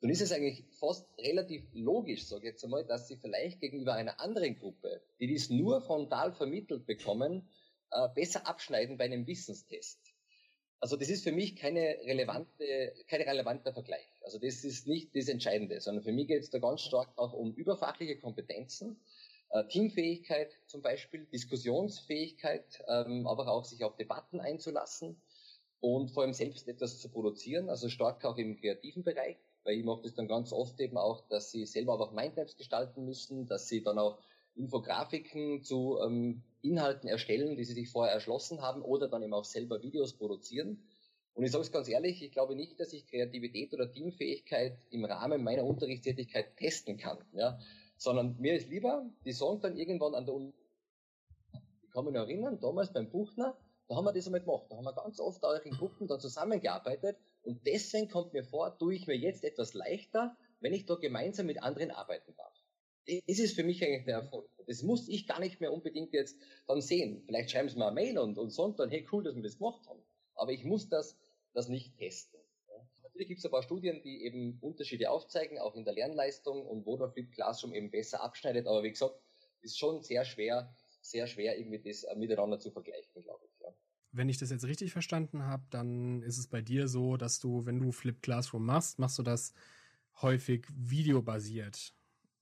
dann ist es eigentlich fast relativ logisch, sage ich jetzt einmal, dass Sie vielleicht gegenüber einer anderen Gruppe, die dies nur frontal vermittelt bekommen, äh, besser abschneiden bei einem Wissenstest. Also das ist für mich keine relevante, kein relevanter Vergleich. Also das ist nicht das Entscheidende, sondern für mich geht es da ganz stark auch um überfachliche Kompetenzen, äh, Teamfähigkeit zum Beispiel, Diskussionsfähigkeit, ähm, aber auch sich auf Debatten einzulassen und vor allem selbst etwas zu produzieren, also stark auch im kreativen Bereich, weil ich mache das dann ganz oft eben auch, dass sie selber auch Mindmaps gestalten müssen, dass sie dann auch Infografiken zu ähm, Inhalten erstellen, die sie sich vorher erschlossen haben oder dann eben auch selber Videos produzieren. Und ich sage es ganz ehrlich, ich glaube nicht, dass ich Kreativität oder Teamfähigkeit im Rahmen meiner Unterrichtstätigkeit testen kann, ja, sondern mir ist lieber, die sagen dann irgendwann an der Uni, ich kann mich noch erinnern, damals beim Buchner, da haben wir das einmal gemacht, da haben wir ganz oft auch in Gruppen dann zusammengearbeitet und deswegen kommt mir vor, tue ich mir jetzt etwas leichter, wenn ich da gemeinsam mit anderen arbeiten darf das ist für mich eigentlich der Erfolg. Das muss ich gar nicht mehr unbedingt jetzt dann sehen. Vielleicht schreiben sie mir eine Mail und, und sonst dann, hey, cool, dass wir das gemacht haben. Aber ich muss das, das nicht testen. Natürlich gibt es ein paar Studien, die eben Unterschiede aufzeigen, auch in der Lernleistung und wo der Flip Classroom eben besser abschneidet. Aber wie gesagt, ist schon sehr schwer, sehr schwer, irgendwie das äh, miteinander zu vergleichen, glaube ich. Wenn ich das jetzt richtig verstanden habe, dann ist es bei dir so, dass du, wenn du Flip Classroom machst, machst du das häufig videobasiert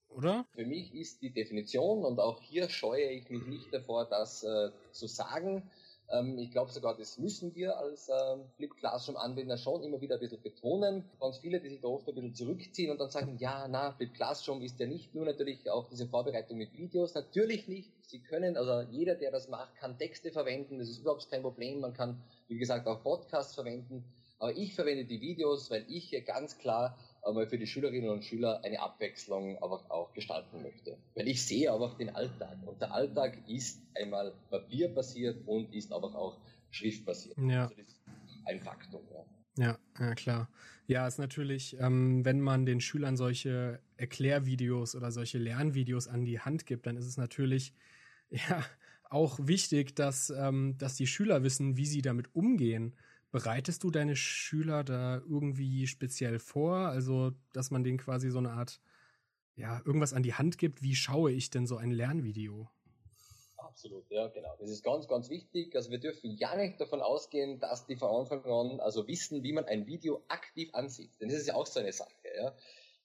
oder? Für mich ist die Definition, und auch hier scheue ich mich nicht davor, das äh, zu sagen, Ähm, ich glaube sogar, das müssen wir als ähm, Flip Classroom Anwender schon immer wieder ein bisschen betonen. Ganz viele, die sich da oft ein bisschen zurückziehen und dann sagen, ja, na, Flip Classroom ist ja nicht nur natürlich auch diese Vorbereitung mit Videos. Natürlich nicht. Sie können, also jeder, der das macht, kann Texte verwenden. Das ist überhaupt kein Problem. Man kann, wie gesagt, auch Podcasts verwenden. Aber ich verwende die Videos, weil ich hier ganz klar einmal für die Schülerinnen und Schüler eine Abwechslung aber auch gestalten möchte. Weil ich sehe einfach den Alltag. Und der Alltag ist einmal papierbasiert und ist aber auch schriftbasiert. Ja. Also das ist ein Faktum. Ja. Ja, ja, klar. Ja, ist natürlich, ähm, wenn man den Schülern solche Erklärvideos oder solche Lernvideos an die Hand gibt, dann ist es natürlich ja auch wichtig, dass, ähm, dass die Schüler wissen, wie sie damit umgehen. Bereitest du deine Schüler da irgendwie speziell vor? Also, dass man denen quasi so eine Art, ja, irgendwas an die Hand gibt. Wie schaue ich denn so ein Lernvideo? Absolut, ja, genau. Das ist ganz, ganz wichtig. Also wir dürfen ja nicht davon ausgehen, dass die von Anfang an also wissen, wie man ein Video aktiv ansieht. Denn das ist ja auch so eine Sache, ja.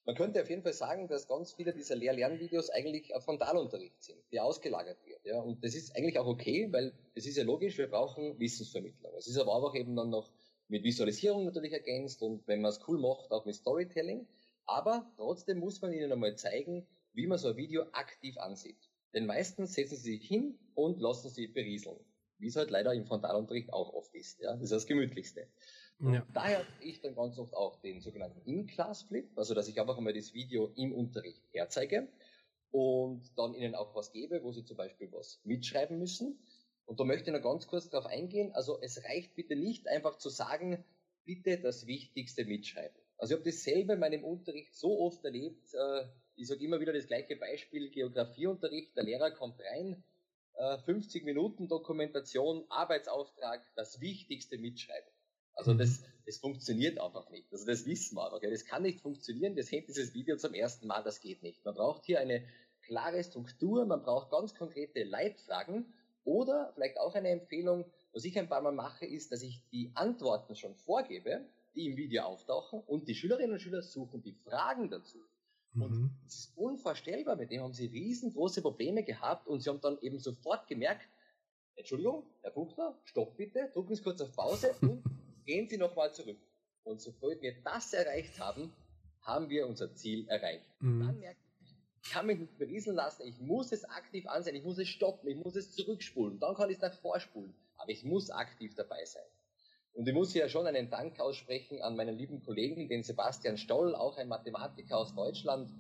Man könnte auf jeden Fall sagen, dass ganz viele dieser Lehr-Lernvideos eigentlich auf Frontalunterricht sind, die ausgelagert wird. Ja? Und das ist eigentlich auch okay, weil es ist ja logisch, wir brauchen Wissensvermittlung. Es ist aber auch eben dann noch mit Visualisierung natürlich ergänzt und wenn man es cool macht, auch mit Storytelling. Aber trotzdem muss man ihnen einmal zeigen, wie man so ein Video aktiv ansieht. Denn meistens setzen sie sich hin und lassen sie berieseln. Wie es halt leider im Frontalunterricht auch oft ist. Ja? Das ist das Gemütlichste. Ja. Daher ich dann ganz oft auch den sogenannten In-Class-Flip, also dass ich einfach einmal das Video im Unterricht herzeige und dann ihnen auch was gebe, wo sie zum Beispiel was mitschreiben müssen. Und da möchte ich noch ganz kurz darauf eingehen. Also es reicht bitte nicht einfach zu sagen, bitte das Wichtigste mitschreiben. Also ich habe das selber in meinem Unterricht so oft erlebt. Äh, ich sage immer wieder das gleiche Beispiel, Geografieunterricht, der Lehrer kommt rein, 50 äh, Minuten Dokumentation, Arbeitsauftrag, das Wichtigste mitschreiben. Also das, das funktioniert einfach nicht. Also das wissen wir aber. Gell? Das kann nicht funktionieren. Das hängt dieses Video zum ersten Mal. Das geht nicht. Man braucht hier eine klare Struktur. Man braucht ganz konkrete Leitfragen. Oder vielleicht auch eine Empfehlung, was ich ein paar Mal mache, ist, dass ich die Antworten schon vorgebe, die im Video auftauchen und die Schülerinnen und Schüler suchen die Fragen dazu. Und mhm. das ist unvorstellbar. Mit dem haben sie riesengroße Probleme gehabt und sie haben dann eben sofort gemerkt, Entschuldigung, Herr Buchner, stopp bitte, drücken Sie kurz auf Pause und gehen Sie nochmal zurück. Und sobald wir das erreicht haben, haben wir unser Ziel erreicht. Mhm. Dann merke ich, ich kann mich nicht berieseln lassen, ich muss es aktiv ansehen, ich muss es stoppen, ich muss es zurückspulen, dann kann ich es nach vorspulen, aber ich muss aktiv dabei sein. Und ich muss hier schon einen Dank aussprechen an meinen lieben Kollegen, den Sebastian Stoll, auch ein Mathematiker aus Deutschland,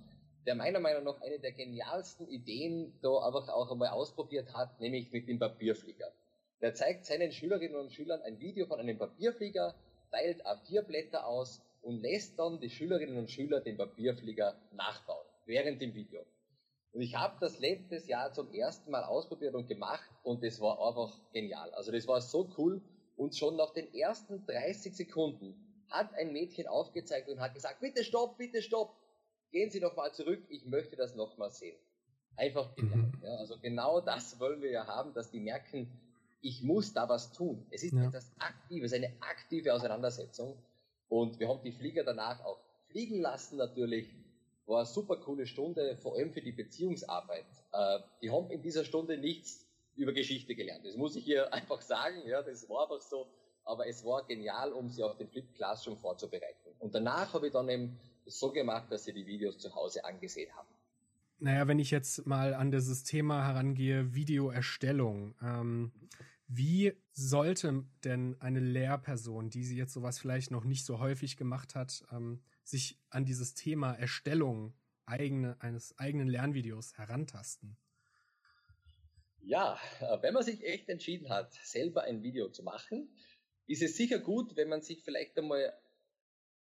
der meiner Meinung nach eine der genialsten Ideen da einfach auch einmal ausprobiert hat, nämlich mit dem Papierflieger. Der zeigt seinen Schülerinnen und Schülern ein Video von einem Papierflieger, teilt A4-Blätter aus und lässt dann die Schülerinnen und Schüler den Papierflieger nachbauen, während dem Video. Und ich habe das letztes Jahr zum ersten Mal ausprobiert und gemacht und es war einfach genial. Also das war so cool und schon nach den ersten 30 Sekunden hat ein Mädchen aufgezeigt und hat gesagt, bitte stopp, bitte stopp, gehen Sie noch mal zurück, ich möchte das noch mal sehen. Einfach genial. Mhm. Ja, also genau das wollen wir ja haben, dass die merken, ich muss da was tun. Es ist ja. etwas Aktives, eine aktive Auseinandersetzung. Und wir haben die Flieger danach auch fliegen lassen natürlich. War eine super coole Stunde, vor allem für die Beziehungsarbeit. Äh, die haben in dieser Stunde nichts über Geschichte gelernt. Das muss ich hier einfach sagen. Ja, das war einfach so. Aber es war genial, um sie auf den Flip Classroom vorzubereiten. Und danach habe ich dann eben so gemacht, dass sie die Videos zu Hause angesehen haben. Naja, wenn ich jetzt mal an dieses Thema herangehe, Videoerstellung. Ähm, wie sollte denn eine Lehrperson, die sie jetzt sowas vielleicht noch nicht so häufig gemacht hat, ähm, sich an dieses Thema Erstellung eigene, eines eigenen Lernvideos herantasten? Ja, äh, wenn man sich echt entschieden hat, selber ein Video zu machen, ist es sicher gut, wenn man sich vielleicht einmal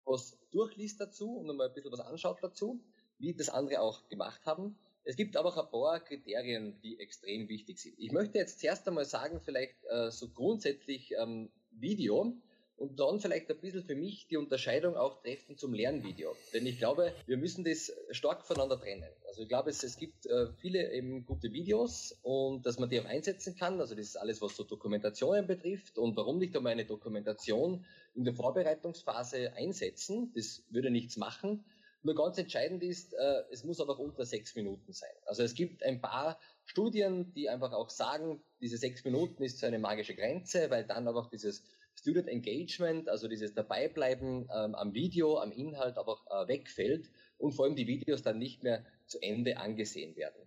was durchliest dazu und einmal ein bisschen was anschaut dazu, wie das andere auch gemacht haben. Es gibt aber auch ein paar Kriterien, die extrem wichtig sind. Ich möchte jetzt zuerst einmal sagen, vielleicht äh, so grundsätzlich ähm, Video und dann vielleicht ein bisschen für mich die Unterscheidung auch treffen zum Lernvideo. Denn ich glaube, wir müssen das stark voneinander trennen. Also ich glaube, es, es gibt äh, viele eben gute Videos und dass man die auch einsetzen kann. Also das ist alles, was so Dokumentationen betrifft. Und warum nicht einmal eine Dokumentation in der Vorbereitungsphase einsetzen? Das würde nichts machen. Nur ganz entscheidend ist, äh, es muss aber unter sechs Minuten sein. Also es gibt ein paar Studien, die einfach auch sagen, diese sechs Minuten ist so eine magische Grenze, weil dann einfach dieses Student Engagement, also dieses Dabeibleiben ähm, am Video, am Inhalt aber äh, wegfällt und vor allem die Videos dann nicht mehr zu Ende angesehen werden.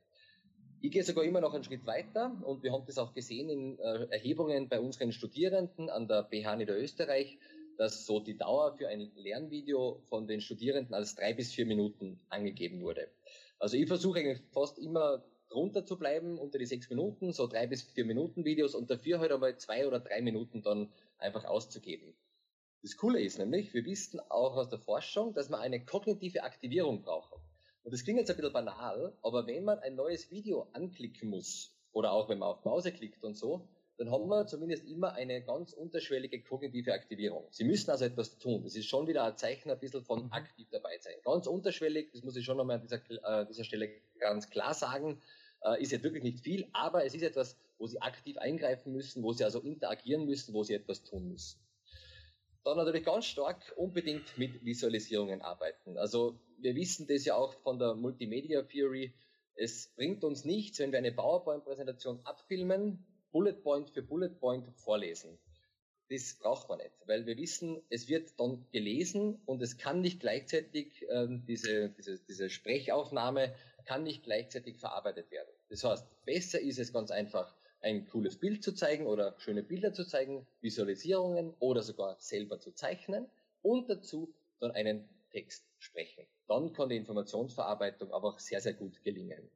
Ich gehe sogar immer noch einen Schritt weiter und wir haben das auch gesehen in äh, Erhebungen bei unseren Studierenden an der BH Niederösterreich, dass so die Dauer für ein Lernvideo von den Studierenden als drei bis vier Minuten angegeben wurde. Also ich versuche eigentlich fast immer drunter zu bleiben unter die sechs Minuten, so drei bis vier Minuten Videos und dafür halt einmal zwei oder drei Minuten dann einfach auszugeben. Das Coole ist nämlich, wir wissen auch aus der Forschung, dass wir eine kognitive Aktivierung brauchen. Und das klingt jetzt ein bisschen banal, aber wenn man ein neues Video anklicken muss, oder auch wenn man auf Pause klickt und so, dann haben wir zumindest immer eine ganz unterschwellige kognitive Aktivierung. Sie müssen also etwas tun. Das ist schon wieder ein Zeichen ein bisschen von mhm. aktiv dabei sein. Ganz unterschwellig, das muss ich schon nochmal an dieser, äh, dieser Stelle ganz klar sagen, äh, ist jetzt wirklich nicht viel, aber es ist etwas, wo Sie aktiv eingreifen müssen, wo Sie also interagieren müssen, wo Sie etwas tun müssen. Dann natürlich ganz stark unbedingt mit Visualisierungen arbeiten. Also wir wissen das ja auch von der Multimedia Theory. Es bringt uns nichts, wenn wir eine PowerPoint-Präsentation abfilmen, Bullet Point für Bullet Point vorlesen. Das braucht man nicht, weil wir wissen, es wird dann gelesen und es kann nicht gleichzeitig äh, diese, diese, diese Sprechaufnahme kann nicht gleichzeitig verarbeitet werden. Das heißt, besser ist es ganz einfach, ein cooles Bild zu zeigen oder schöne Bilder zu zeigen, Visualisierungen oder sogar selber zu zeichnen und dazu dann einen Text sprechen. Dann kann die Informationsverarbeitung aber auch sehr, sehr gut gelingen.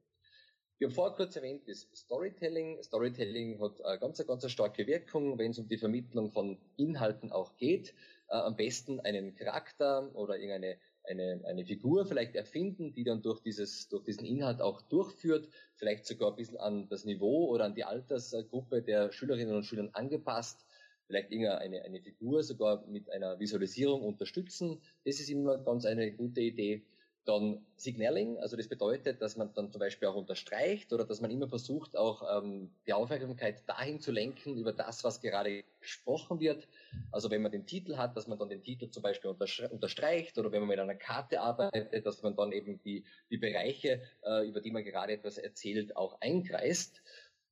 Wir haben vorher kurz erwähnt, das Storytelling. Storytelling hat eine ganz, ganz starke Wirkung, wenn es um die Vermittlung von Inhalten auch geht. Äh, am besten einen Charakter oder irgendeine eine, eine Figur vielleicht erfinden, die dann durch, dieses, durch diesen Inhalt auch durchführt, vielleicht sogar ein bisschen an das Niveau oder an die Altersgruppe der Schülerinnen und Schüler angepasst, vielleicht irgendeine eine Figur sogar mit einer Visualisierung unterstützen. Das ist immer ganz eine gute Idee. Dann Signaling, also das bedeutet, dass man dann zum Beispiel auch unterstreicht oder dass man immer versucht, auch ähm, die Aufmerksamkeit dahin zu lenken über das, was gerade gesprochen wird. Also wenn man den Titel hat, dass man dann den Titel zum Beispiel unterstreicht oder wenn man mit einer Karte arbeitet, dass man dann eben die, die Bereiche, äh, über die man gerade etwas erzählt, auch einkreist.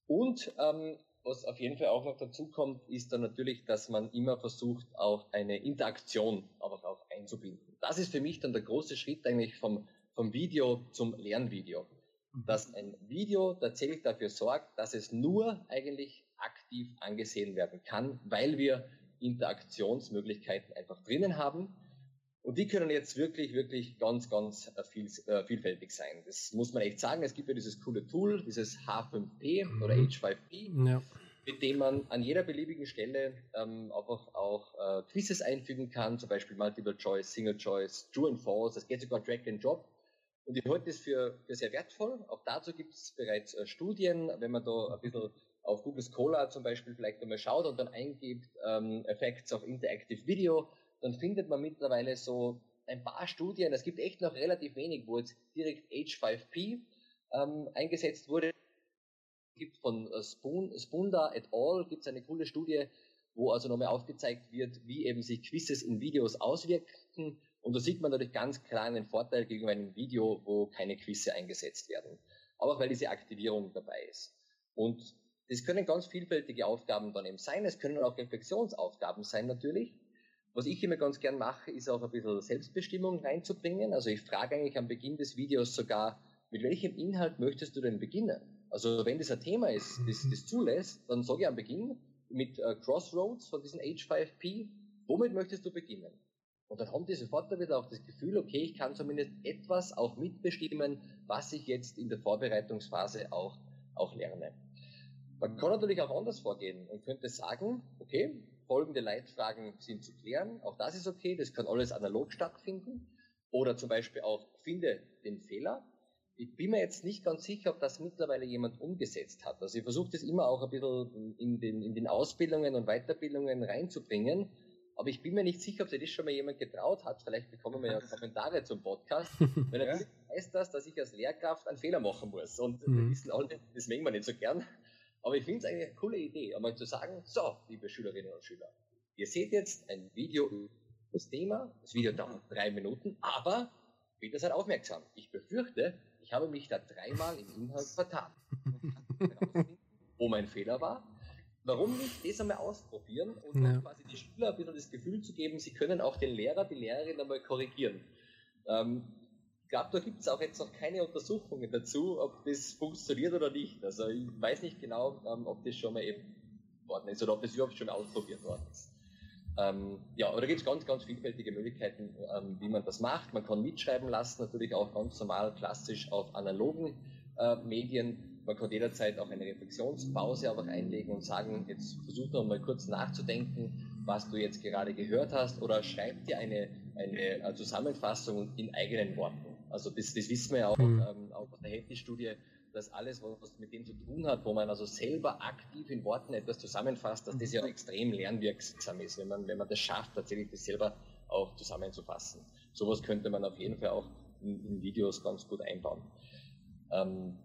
Und ähm, was auf jeden Fall auch noch dazu kommt, ist dann natürlich, dass man immer versucht, auch eine Interaktion aber auch einzubinden das ist für mich dann der große Schritt eigentlich vom, vom Video zum Lernvideo. Mhm. Dass ein Video tatsächlich dafür sorgt, dass es nur eigentlich aktiv angesehen werden kann, weil wir Interaktionsmöglichkeiten einfach drinnen haben. Und die können jetzt wirklich, wirklich ganz, ganz äh, viel, äh, vielfältig sein. Das muss man echt sagen. Es gibt ja dieses coole Tool, dieses H5P mhm. oder H5P. Ja mit dem man an jeder beliebigen Stelle ähm, einfach auch äh, Quizzes einfügen kann, zum Beispiel Multiple Choice, Single Choice, True and False, das geht sogar Drag and Drop. Und ich halte das für, für sehr wertvoll. Auch dazu gibt es bereits äh, Studien, wenn man da ein bisschen auf Google Scholar zum Beispiel vielleicht einmal schaut und dann eingibt ähm, Effects of Interactive Video, dann findet man mittlerweile so ein paar Studien, es gibt echt noch relativ wenig, wo jetzt direkt H5P ähm, eingesetzt wurde gibt von äh, Spoon, Spunda et al. gibt es eine coole Studie, wo also nochmal aufgezeigt wird, wie eben sich Quizzes in Videos auswirken. Und da sieht man natürlich ganz klar einen Vorteil gegenüber einem Video, wo keine Quizze eingesetzt werden. Aber auch weil diese Aktivierung dabei ist. Und das können ganz vielfältige Aufgaben dann eben sein. Es können auch Reflexionsaufgaben sein natürlich. Was ich immer ganz gern mache, ist auch ein bisschen Selbstbestimmung reinzubringen. Also ich frage eigentlich am Beginn des Videos sogar, mit welchem Inhalt möchtest du denn beginnen? Also wenn das ein Thema ist, das, das zulässt, dann sage ich am Beginn mit äh, Crossroads von diesem H5P, womit möchtest du beginnen? Und dann haben die sofort wieder auch das Gefühl, okay, ich kann zumindest etwas auch mitbestimmen, was ich jetzt in der Vorbereitungsphase auch, auch lerne. Man kann natürlich auch anders vorgehen und könnte sagen, okay, folgende Leitfragen sind zu klären, auch das ist okay, das kann alles analog stattfinden. Oder zum Beispiel auch, finde den Fehler, ich bin mir jetzt nicht ganz sicher, ob das mittlerweile jemand umgesetzt hat. Also ich versuche das immer auch ein bisschen in den, in den Ausbildungen und Weiterbildungen reinzubringen. Aber ich bin mir nicht sicher, ob sich das schon mal jemand getraut hat. Vielleicht bekommen wir ja Kommentare zum Podcast. Weil natürlich ja. heißt das, dass ich als Lehrkraft einen Fehler machen muss. Und mhm. wir wissen alle, das mengen wir nicht so gern. Aber ich finde es eigentlich eine coole Idee, einmal zu sagen, so, liebe Schülerinnen und Schüler, ihr seht jetzt ein Video über das Thema. Das Video dauert drei Minuten, aber Bitte seid aufmerksam. Ich befürchte, ich habe mich da dreimal im Inhalt vertan. wo mein Fehler war. Warum nicht das einmal ausprobieren und ja. quasi die Schüler ein bisschen das Gefühl zu geben, sie können auch den Lehrer, die Lehrerin einmal korrigieren. Ähm, glaube, da gibt es auch jetzt noch keine Untersuchungen dazu, ob das funktioniert oder nicht. Also ich weiß nicht genau, ähm, ob das schon mal eben worden ist oder ob das überhaupt schon ausprobiert worden ist. Ähm, ja, aber da gibt es ganz, ganz vielfältige Möglichkeiten, ähm, wie man das macht. Man kann mitschreiben lassen, natürlich auch ganz normal klassisch auf analogen äh, Medien. Man kann jederzeit auch eine Reflexionspause einfach einlegen und sagen, jetzt versuch doch mal kurz nachzudenken, was du jetzt gerade gehört hast oder schreib dir eine, eine äh, Zusammenfassung in eigenen Worten. Also das, das wissen wir ja auch, mhm. ähm, auch aus der Hefti-Studie, dass alles, was mit dem zu tun hat, wo man also selber aktiv in Worten etwas zusammenfasst, dass das ja mhm. extrem lernwirksam ist, wenn man, wenn man das schafft, tatsächlich das selber auch zusammenzufassen. Sowas könnte man auf jeden Fall auch in, in Videos ganz gut einbauen. Ähm,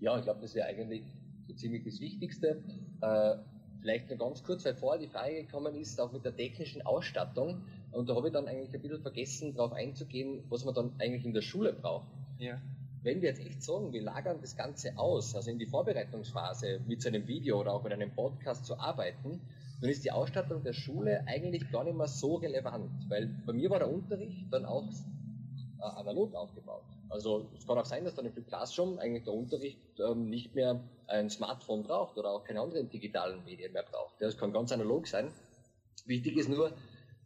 ja, ich glaube, das wäre eigentlich so ziemlich das Wichtigste. Äh, vielleicht nur ganz kurz, weil vorher die Frage gekommen ist, auch mit der technischen Ausstattung. Und da habe ich dann eigentlich ein bisschen vergessen, darauf einzugehen, was man dann eigentlich in der Schule braucht. Ja wenn wir jetzt echt sagen, wir lagern das Ganze aus, also in die Vorbereitungsphase mit so einem Video oder auch mit einem Podcast zu arbeiten, dann ist die Ausstattung der Schule eigentlich gar nicht mehr so relevant, weil bei mir war der Unterricht dann auch äh, analog aufgebaut. Also es kann auch sein, dass dann im Classroom eigentlich der Unterricht ähm, nicht mehr ein Smartphone braucht oder auch keine anderen digitalen Medien mehr braucht. Das kann ganz analog sein. Wichtig ist nur,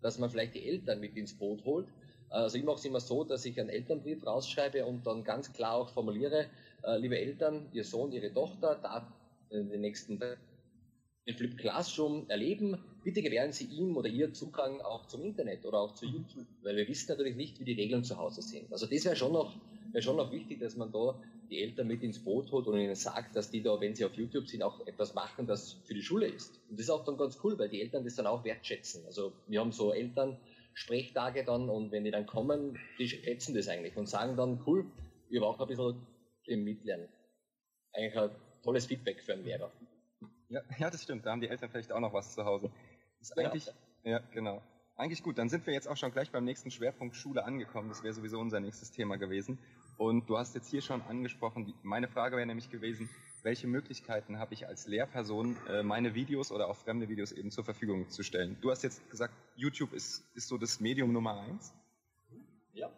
dass man vielleicht die Eltern mit ins Boot holt also ich mache es immer so, dass ich einen Elternbrief rausschreibe und dann ganz klar auch formuliere, äh, liebe Eltern, Ihr Sohn, Ihre Tochter darf in den nächsten den Flip Classroom erleben, bitte gewähren Sie ihm oder ihr Zugang auch zum Internet oder auch zu YouTube, weil wir wissen natürlich nicht, wie die Regeln zu Hause sind. Also das wäre schon noch, wäre schon noch wichtig, dass man da die Eltern mit ins Boot holt und ihnen sagt, dass die da, wenn sie auf YouTube sind, auch etwas machen, das für die Schule ist. Und das ist auch dann ganz cool, weil die Eltern das dann auch wertschätzen. Also wir haben so Eltern, Sprechtage dann und wenn die dann kommen, die schätzen das eigentlich und sagen dann, cool, ich habe auch ein bisschen im Mitlernen. Eigentlich ein tolles Feedback für einen Lehrer. Ja, ja, das stimmt. Da haben die Eltern vielleicht auch noch was zu Hause. Das ist eigentlich, ja. ja, genau. Eigentlich gut. Dann sind wir jetzt auch schon gleich beim nächsten Schwerpunkt Schule angekommen. Das wäre sowieso unser nächstes Thema gewesen. Und du hast jetzt hier schon angesprochen, meine Frage wäre nämlich gewesen, welche Möglichkeiten habe ich als Lehrperson, äh, meine Videos oder auch fremde Videos eben zur Verfügung zu stellen? Du hast jetzt gesagt, YouTube ist, ist so das Medium Nummer eins. Ja,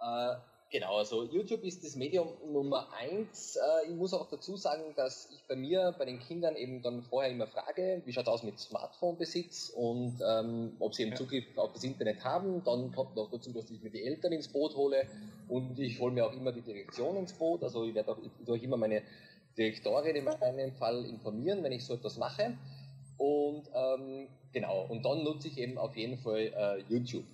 äh, genau. Also YouTube ist das Medium Nummer eins. Äh, ich muss auch dazu sagen, dass ich bei mir, bei den Kindern eben dann vorher immer frage, wie schaut es aus mit Smartphone-Besitz und ähm, ob sie eben ja. Zugriff auf das Internet haben. Dann kommt noch dazu, dass ich mir die Eltern ins Boot hole und ich hole mir auch immer die Direktion ins Boot. Also ich werde auch durch immer meine Direktorin in meinem Fall informieren, wenn ich so etwas mache. Und ähm, genau, und dann nutze ich eben auf jeden Fall äh, YouTube.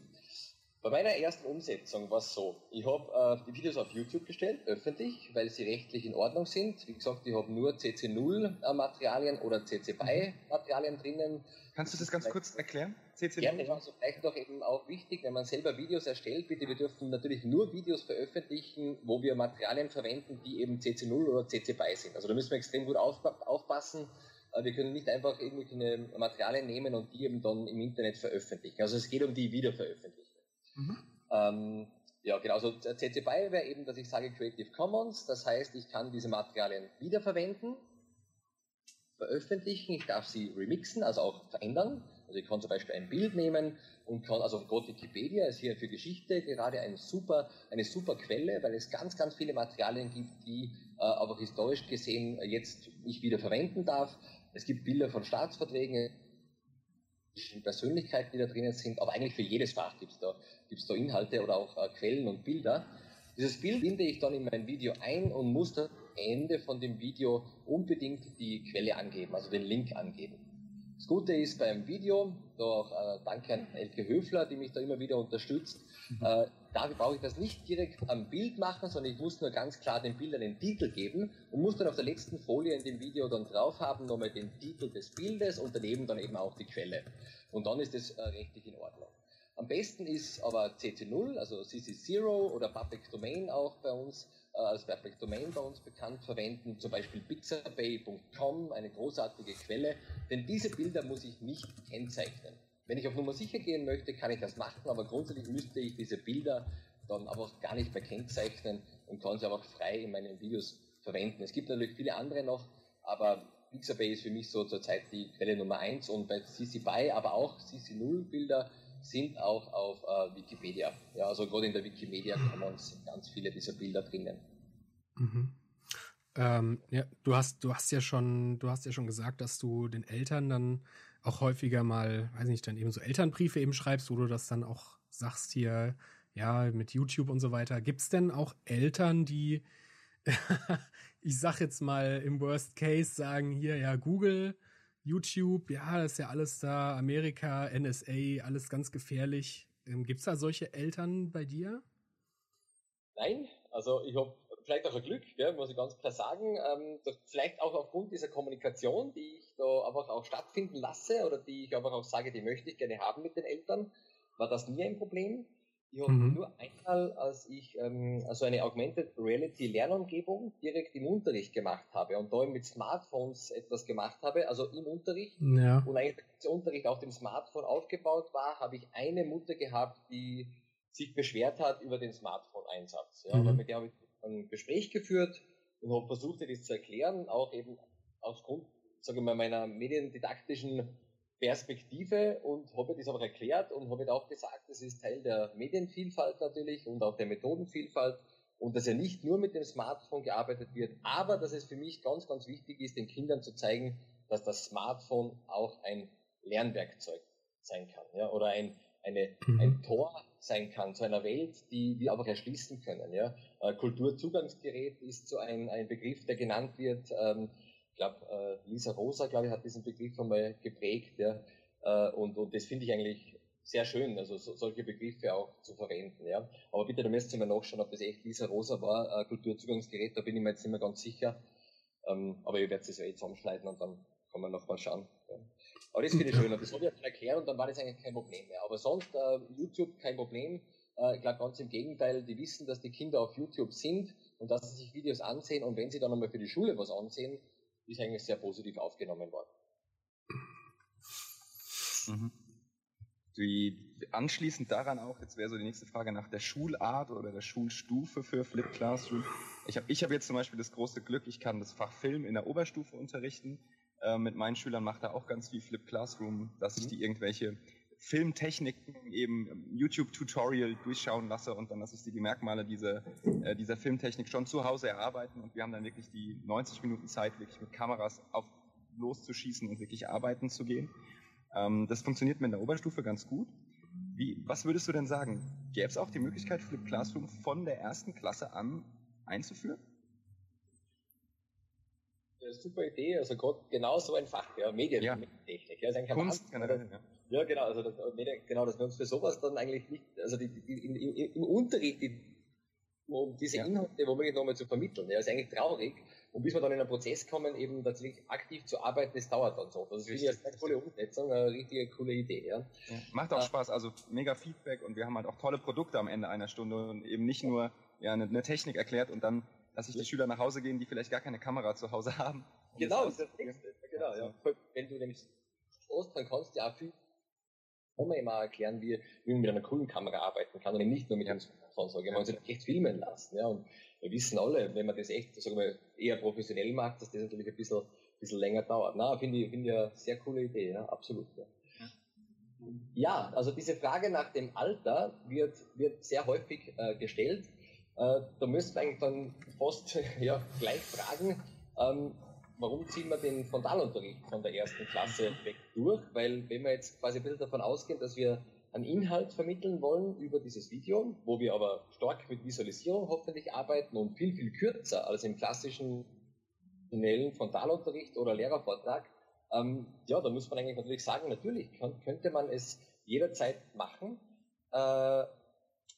Bei meiner ersten Umsetzung war es so, ich habe äh, die Videos auf YouTube gestellt, öffentlich, weil sie rechtlich in Ordnung sind. Wie gesagt, ich habe nur CC0-Materialien oder CC BY-Materialien drinnen. Kannst du das ganz kurz erklären? CC0? Gerne, also vielleicht doch eben auch wichtig, wenn man selber Videos erstellt, bitte, wir dürfen natürlich nur Videos veröffentlichen, wo wir Materialien verwenden, die eben CC0 oder CC BY sind. Also da müssen wir extrem gut aufpassen. Äh, wir können nicht einfach irgendwelche Materialien nehmen und die eben dann im Internet veröffentlichen. Also es geht um die Wiederveröffentlichung. Mhm. Ähm, ja, genau. Also CC BY wäre eben, dass ich sage Creative Commons. Das heißt, ich kann diese Materialien wiederverwenden, veröffentlichen. Ich darf sie remixen, also auch verändern. Also ich kann zum Beispiel ein Bild nehmen und kann, also Gott Wikipedia ist hier für Geschichte gerade ein super, eine super Quelle, weil es ganz, ganz viele Materialien gibt, die äh, aber historisch gesehen jetzt ich wieder verwenden darf. Es gibt Bilder von Staatsverträgen, Persönlichkeiten, die da drinnen sind, aber eigentlich für jedes Fach gibt es da, gibt's da Inhalte oder auch äh, Quellen und Bilder. Dieses Bild binde ich dann in mein Video ein und muss am Ende von dem Video unbedingt die Quelle angeben, also den Link angeben. Das Gute ist beim Video, da auch äh, danke an Elke Höfler, die mich da immer wieder unterstützt, mhm. äh, da brauche ich das nicht direkt am Bild machen, sondern ich muss nur ganz klar den Bildern den Titel geben und muss dann auf der letzten Folie in dem Video dann drauf haben, nochmal den Titel des Bildes und daneben dann eben auch die Quelle. Und dann ist es äh, rechtlich in Ordnung. Am besten ist aber CC0, also CC0 oder Public Domain auch bei uns, als Public Domain bei uns bekannt verwenden, zum Beispiel pixabay.com, eine großartige Quelle, denn diese Bilder muss ich nicht kennzeichnen. Wenn ich auf Nummer sicher gehen möchte, kann ich das machen, aber grundsätzlich müsste ich diese Bilder dann einfach gar nicht mehr kennzeichnen und kann sie einfach frei in meinen Videos verwenden. Es gibt natürlich viele andere noch, aber Pixabay ist für mich so zurzeit die Quelle Nummer eins und bei CC BY, aber auch CC 0 Bilder sind auch auf äh, Wikipedia. Ja, also gerade in der Wikimedia Commons sind ganz viele dieser Bilder drinnen. Mhm. Ähm, ja, du hast, du hast ja schon, du hast ja schon gesagt, dass du den Eltern dann auch häufiger mal, weiß nicht, dann eben so Elternbriefe eben schreibst, wo du das dann auch sagst hier, ja, mit YouTube und so weiter. Gibt es denn auch Eltern, die, ich sag jetzt mal im Worst Case, sagen hier, ja, Google, YouTube, ja, das ist ja alles da, Amerika, NSA, alles ganz gefährlich. Ähm, Gibt es da solche Eltern bei dir? Nein, also ich habe vielleicht auch ein Glück, gell, muss ich ganz klar sagen. Ähm, vielleicht auch aufgrund dieser Kommunikation, die ich da einfach auch stattfinden lasse oder die ich einfach auch sage, die möchte ich gerne haben mit den Eltern, war das nie ein Problem. Ich habe mhm. nur einmal, als ich ähm, also eine Augmented Reality Lernumgebung direkt im Unterricht gemacht habe und da mit Smartphones etwas gemacht habe, also im Unterricht ja. und eigentlich der Unterricht auf dem Smartphone aufgebaut war, habe ich eine Mutter gehabt, die sich beschwert hat über den Smartphone-Einsatz. Ja, mhm. mit der habe ich ein Gespräch geführt und habe versucht, das zu erklären, auch eben aufgrund, sage ich mal, meiner mediendidaktischen Perspektive und habe das auch erklärt und habe auch gesagt, das ist Teil der Medienvielfalt natürlich und auch der Methodenvielfalt und dass ja nicht nur mit dem Smartphone gearbeitet wird, aber dass es für mich ganz, ganz wichtig ist, den Kindern zu zeigen, dass das Smartphone auch ein Lernwerkzeug sein kann, ja, oder ein, eine, mhm. ein Tor sein kann zu einer Welt, die wir einfach erschließen können. Ja. Äh, Kulturzugangsgerät ist so ein, ein Begriff, der genannt wird. Ähm, glaube, äh, Lisa Rosa, glaube ich, hat diesen Begriff einmal geprägt. Ja. Äh, und, und das finde ich eigentlich sehr schön, also so, solche Begriffe auch zu verwenden. Ja. Aber bitte, da müsst ihr mal nachschauen, ob das echt Lisa Rosa war, äh, Kulturzugangsgerät, da bin ich mir jetzt nicht mehr ganz sicher. Ähm, aber ihr werdet es ja eh zusammenschneiden und dann kann man noch mal schauen. Ja. Aber das finde ich schön. Und das habe ich dann erklärt und dann war das eigentlich kein Problem mehr. Aber sonst, äh, YouTube kein Problem. Äh, ich glaube ganz im Gegenteil, die wissen, dass die Kinder auf YouTube sind und dass sie sich Videos ansehen und wenn sie dann einmal für die Schule was ansehen, ist eigentlich sehr positiv aufgenommen worden. Mhm. Die, anschließend daran auch, jetzt wäre so die nächste Frage nach der Schulart oder der Schulstufe für Flip Classroom. Ich habe ich hab jetzt zum Beispiel das große Glück, ich kann das Fach Film in der Oberstufe unterrichten. Äh, mit meinen Schülern macht er auch ganz viel Flip Classroom, dass ich mhm. die irgendwelche Filmtechniken eben YouTube-Tutorial durchschauen lasse und dann lasse ich sie die Merkmale dieser, äh, dieser Filmtechnik schon zu Hause erarbeiten und wir haben dann wirklich die 90 Minuten Zeit, wirklich mit Kameras auf loszuschießen und wirklich arbeiten zu gehen. Ähm, das funktioniert mir in der Oberstufe ganz gut. Wie, was würdest du denn sagen? Gäbe es auch die Möglichkeit, Flip Classroom von der ersten Klasse an einzuführen? super Idee, also gerade genau so ein Fach, ja, Medientechnik. Ja. Ja, Kunst generell, ja. Ja, genau, also das, genau, dass wir uns für sowas dann eigentlich nicht, also die, die, in, in, im Unterricht, die, um diese ja. Inhalte womöglich nochmal zu vermitteln, ja, ist eigentlich traurig. Und bis wir dann in einen Prozess kommen, eben tatsächlich aktiv zu arbeiten, das dauert dann so. Das ist eine sehr coole Umsetzung, eine richtige coole Idee. Ja. ja macht auch äh, Spaß, also mega Feedback und wir haben halt auch tolle Produkte am Ende einer Stunde und eben nicht nur ja, eine, eine Technik erklärt und dann lasse ich die Schüler nach Hause gehen, die vielleicht gar keine Kamera zu Hause haben. Genau, das ist das Nächste. Genau, ja. Wenn du nämlich Ost, dann kannst du ja auch viel kann man immer erklären, wie, wie man mit einer coolen Kamera arbeiten kann und eben nicht nur mit einem Smartphone, sage ich mal, sich echt filmen lassen. Ja. Und wir wissen alle, wenn man das echt, sagen wir, eher professionell macht, dass das natürlich ein bisschen, bisschen länger dauert. Na, finde ich, finde ich eine sehr coole Idee, ja, absolut. Ja. ja, also diese Frage nach dem Alter wird, wird sehr häufig äh, gestellt. Äh, da müsste man eigentlich dann fast ja, gleich fragen, ähm, warum ziehen wir den Frontalunterricht von der ersten Klasse weg durch? Weil wenn wir jetzt quasi ein bisschen davon ausgehen, dass wir einen Inhalt vermitteln wollen über dieses Video, wo wir aber stark mit Visualisierung hoffentlich arbeiten und viel, viel kürzer als im klassischen Frontalunterricht oder Lehrervortrag, ähm, ja, da muss man eigentlich natürlich sagen, natürlich könnte man es jederzeit machen. Äh,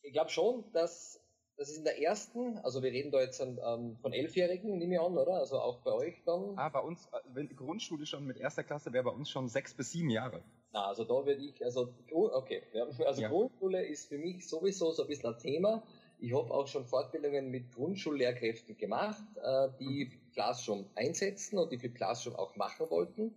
ich glaube schon, dass das ist in der ersten, also wir reden da jetzt ähm, von Elfjährigen, nehme ich an, oder? Also auch bei euch dann? Ah, bei uns, äh, wenn die Grundschule schon mit erster Klasse wäre bei uns schon sechs bis sieben Jahre. Na, also da würde ich, also, okay, ja, also ja. Grundschule ist für mich sowieso so ein bisschen ein Thema. Ich habe auch schon Fortbildungen mit Grundschullehrkräften gemacht, äh, die mhm. Classroom einsetzen und die für Classroom auch machen wollten.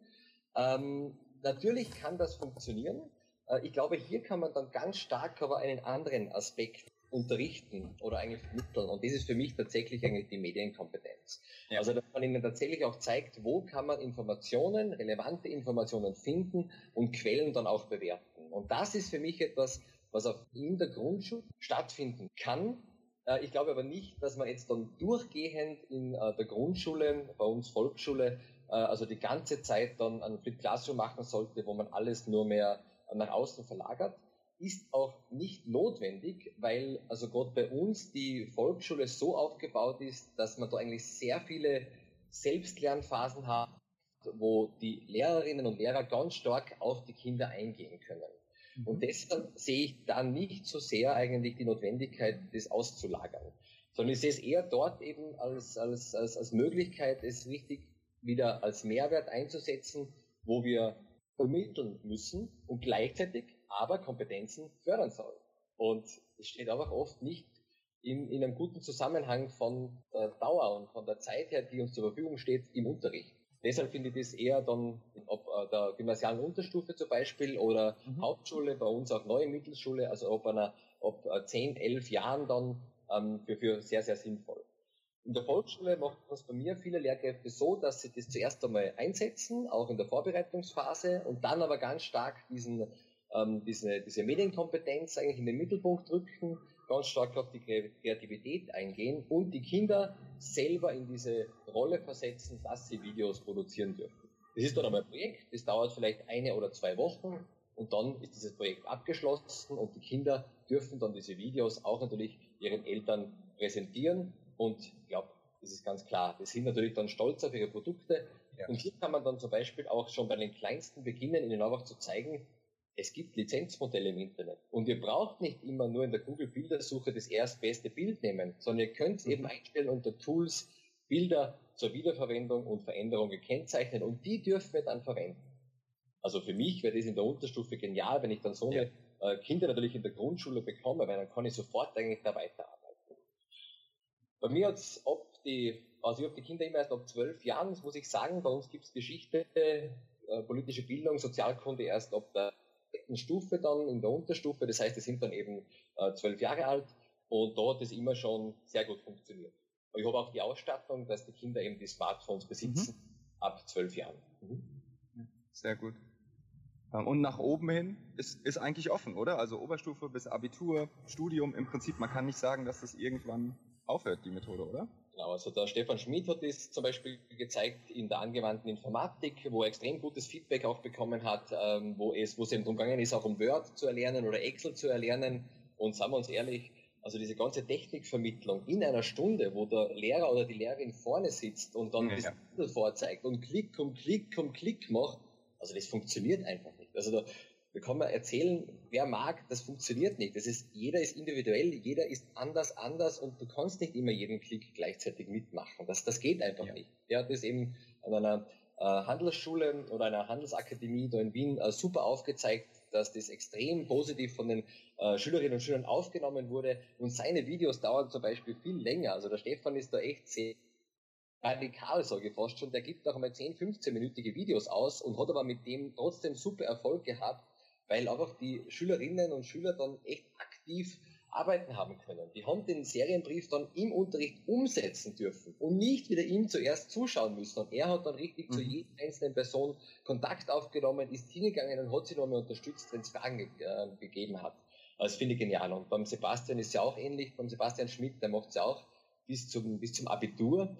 Ähm, natürlich kann das funktionieren. Äh, ich glaube, hier kann man dann ganz stark aber einen anderen Aspekt unterrichten oder eigentlich vermitteln. Und das ist für mich tatsächlich eigentlich die Medienkompetenz. Ja. Also, dass man ihnen tatsächlich auch zeigt, wo kann man Informationen, relevante Informationen finden und Quellen dann auch bewerten. Und das ist für mich etwas, was auch in der Grundschule stattfinden kann. Äh, ich glaube aber nicht, dass man jetzt dann durchgehend in äh, der Grundschule, bei uns Volksschule, äh, also die ganze Zeit dann ein Flip Classroom machen sollte, wo man alles nur mehr nach außen verlagert ist auch nicht notwendig, weil also gerade bei uns die Volksschule so aufgebaut ist, dass man da eigentlich sehr viele Selbstlernphasen hat, wo die Lehrerinnen und Lehrer ganz stark auf die Kinder eingehen können. Mhm. Und deshalb sehe ich da nicht so sehr eigentlich die Notwendigkeit, das auszulagern, sondern ich sehe es eher dort eben als, als, als, als Möglichkeit, es richtig wieder als Mehrwert einzusetzen, wo wir vermitteln müssen und gleichzeitig aber Kompetenzen fördern soll. Und es steht einfach oft nicht in, in einem guten Zusammenhang von der Dauer und von der Zeit her, die uns zur Verfügung steht im Unterricht. Deshalb finde ich das eher dann, ob äh, der gymnasialen Unterstufe zum Beispiel oder mhm. Hauptschule, bei uns auch neue Mittelschule, also ob einer, ob äh, 10, 11 Jahren dann ähm, für, für sehr, sehr sinnvoll. In der Volksschule macht das bei mir viele Lehrkräfte so, dass sie das zuerst einmal einsetzen, auch in der Vorbereitungsphase und dann aber ganz stark diesen ähm, diese, diese Medienkompetenz eigentlich in den Mittelpunkt rücken, ganz stark auf die Kreativität eingehen und die Kinder selber in diese Rolle versetzen, dass sie Videos produzieren dürfen. Das ist dann einmal ein Projekt, das dauert vielleicht eine oder zwei Wochen und dann ist dieses Projekt abgeschlossen und die Kinder dürfen dann diese Videos auch natürlich ihren Eltern präsentieren und ich glaube, das ist ganz klar. Die sind natürlich dann stolz auf ihre Produkte ja. und hier kann man dann zum Beispiel auch schon bei den Kleinsten beginnen, ihnen einfach zu zeigen, es gibt Lizenzmodelle im Internet. Und ihr braucht nicht immer nur in der Google-Bildersuche das erstbeste Bild nehmen, sondern ihr könnt mhm. eben einstellen unter Tools Bilder zur Wiederverwendung und Veränderung gekennzeichnet und die dürfen wir dann verwenden. Also für mich wäre das in der Unterstufe genial, wenn ich dann so eine ja. äh, Kinder natürlich in der Grundschule bekomme, weil dann kann ich sofort eigentlich da weiterarbeiten. Bei mir hat es ob die, also ich habe die Kinder immer erst ab zwölf Jahren, das muss ich sagen, bei uns gibt es Geschichte, äh, politische Bildung, Sozialkunde erst ab der dritten Stufe dann, in der Unterstufe. Das heißt, die sind dann eben äh, zwölf Jahre alt und dort hat es immer schon sehr gut funktioniert. Aber ich habe auch die Ausstattung, dass die Kinder eben die Smartphones besitzen mhm. ab zwölf Jahren. Mhm. Sehr gut. Ähm, und nach oben hin ist, ist eigentlich offen, oder? Also Oberstufe bis Abitur, Studium, im Prinzip, man kann nicht sagen, dass das irgendwann aufhört, die Methode, oder? Genau, also der Stefan Schmid hat das zum Beispiel gezeigt in der angewandten Informatik, wo er extrem gutes Feedback auch bekommen hat, ähm, wo es, wo es eben darum gegangen ist, auch um Word zu erlernen oder Excel zu erlernen. Und sagen wir uns ehrlich, also diese ganze Technikvermittlung in einer Stunde, wo der Lehrer oder die Lehrerin vorne sitzt und dann ja, das ja. vorzeigt und Klick um Klick um Klick macht, also das funktioniert einfach nicht. Also da, da kann man erzählen, wer mag, das funktioniert nicht. Das ist, jeder ist individuell, jeder ist anders, anders und du kannst nicht immer jeden Klick gleichzeitig mitmachen. Das, das geht einfach ja. nicht. Der hat das eben an einer äh, Handelsschule oder einer Handelsakademie da in Wien äh, super aufgezeigt, dass das extrem positiv von den äh, Schülerinnen und Schülern aufgenommen wurde und seine Videos dauern zum Beispiel viel länger. Also der Stefan ist da echt sehr radikal, sage ich fast schon. Der gibt auch mal 10, 15-minütige Videos aus und hat aber mit dem trotzdem super Erfolg gehabt weil einfach die Schülerinnen und Schüler dann echt aktiv arbeiten haben können. Die haben den Serienbrief dann im Unterricht umsetzen dürfen und nicht wieder ihm zuerst zuschauen müssen. Und er hat dann richtig mhm. zu jeder einzelnen Person Kontakt aufgenommen, ist hingegangen und hat sie nochmal unterstützt, wenn es Fragen ge äh, gegeben hat. Das finde ich genial. Und beim Sebastian ist ja auch ähnlich, beim Sebastian Schmidt, der macht es ja auch bis zum, bis zum Abitur.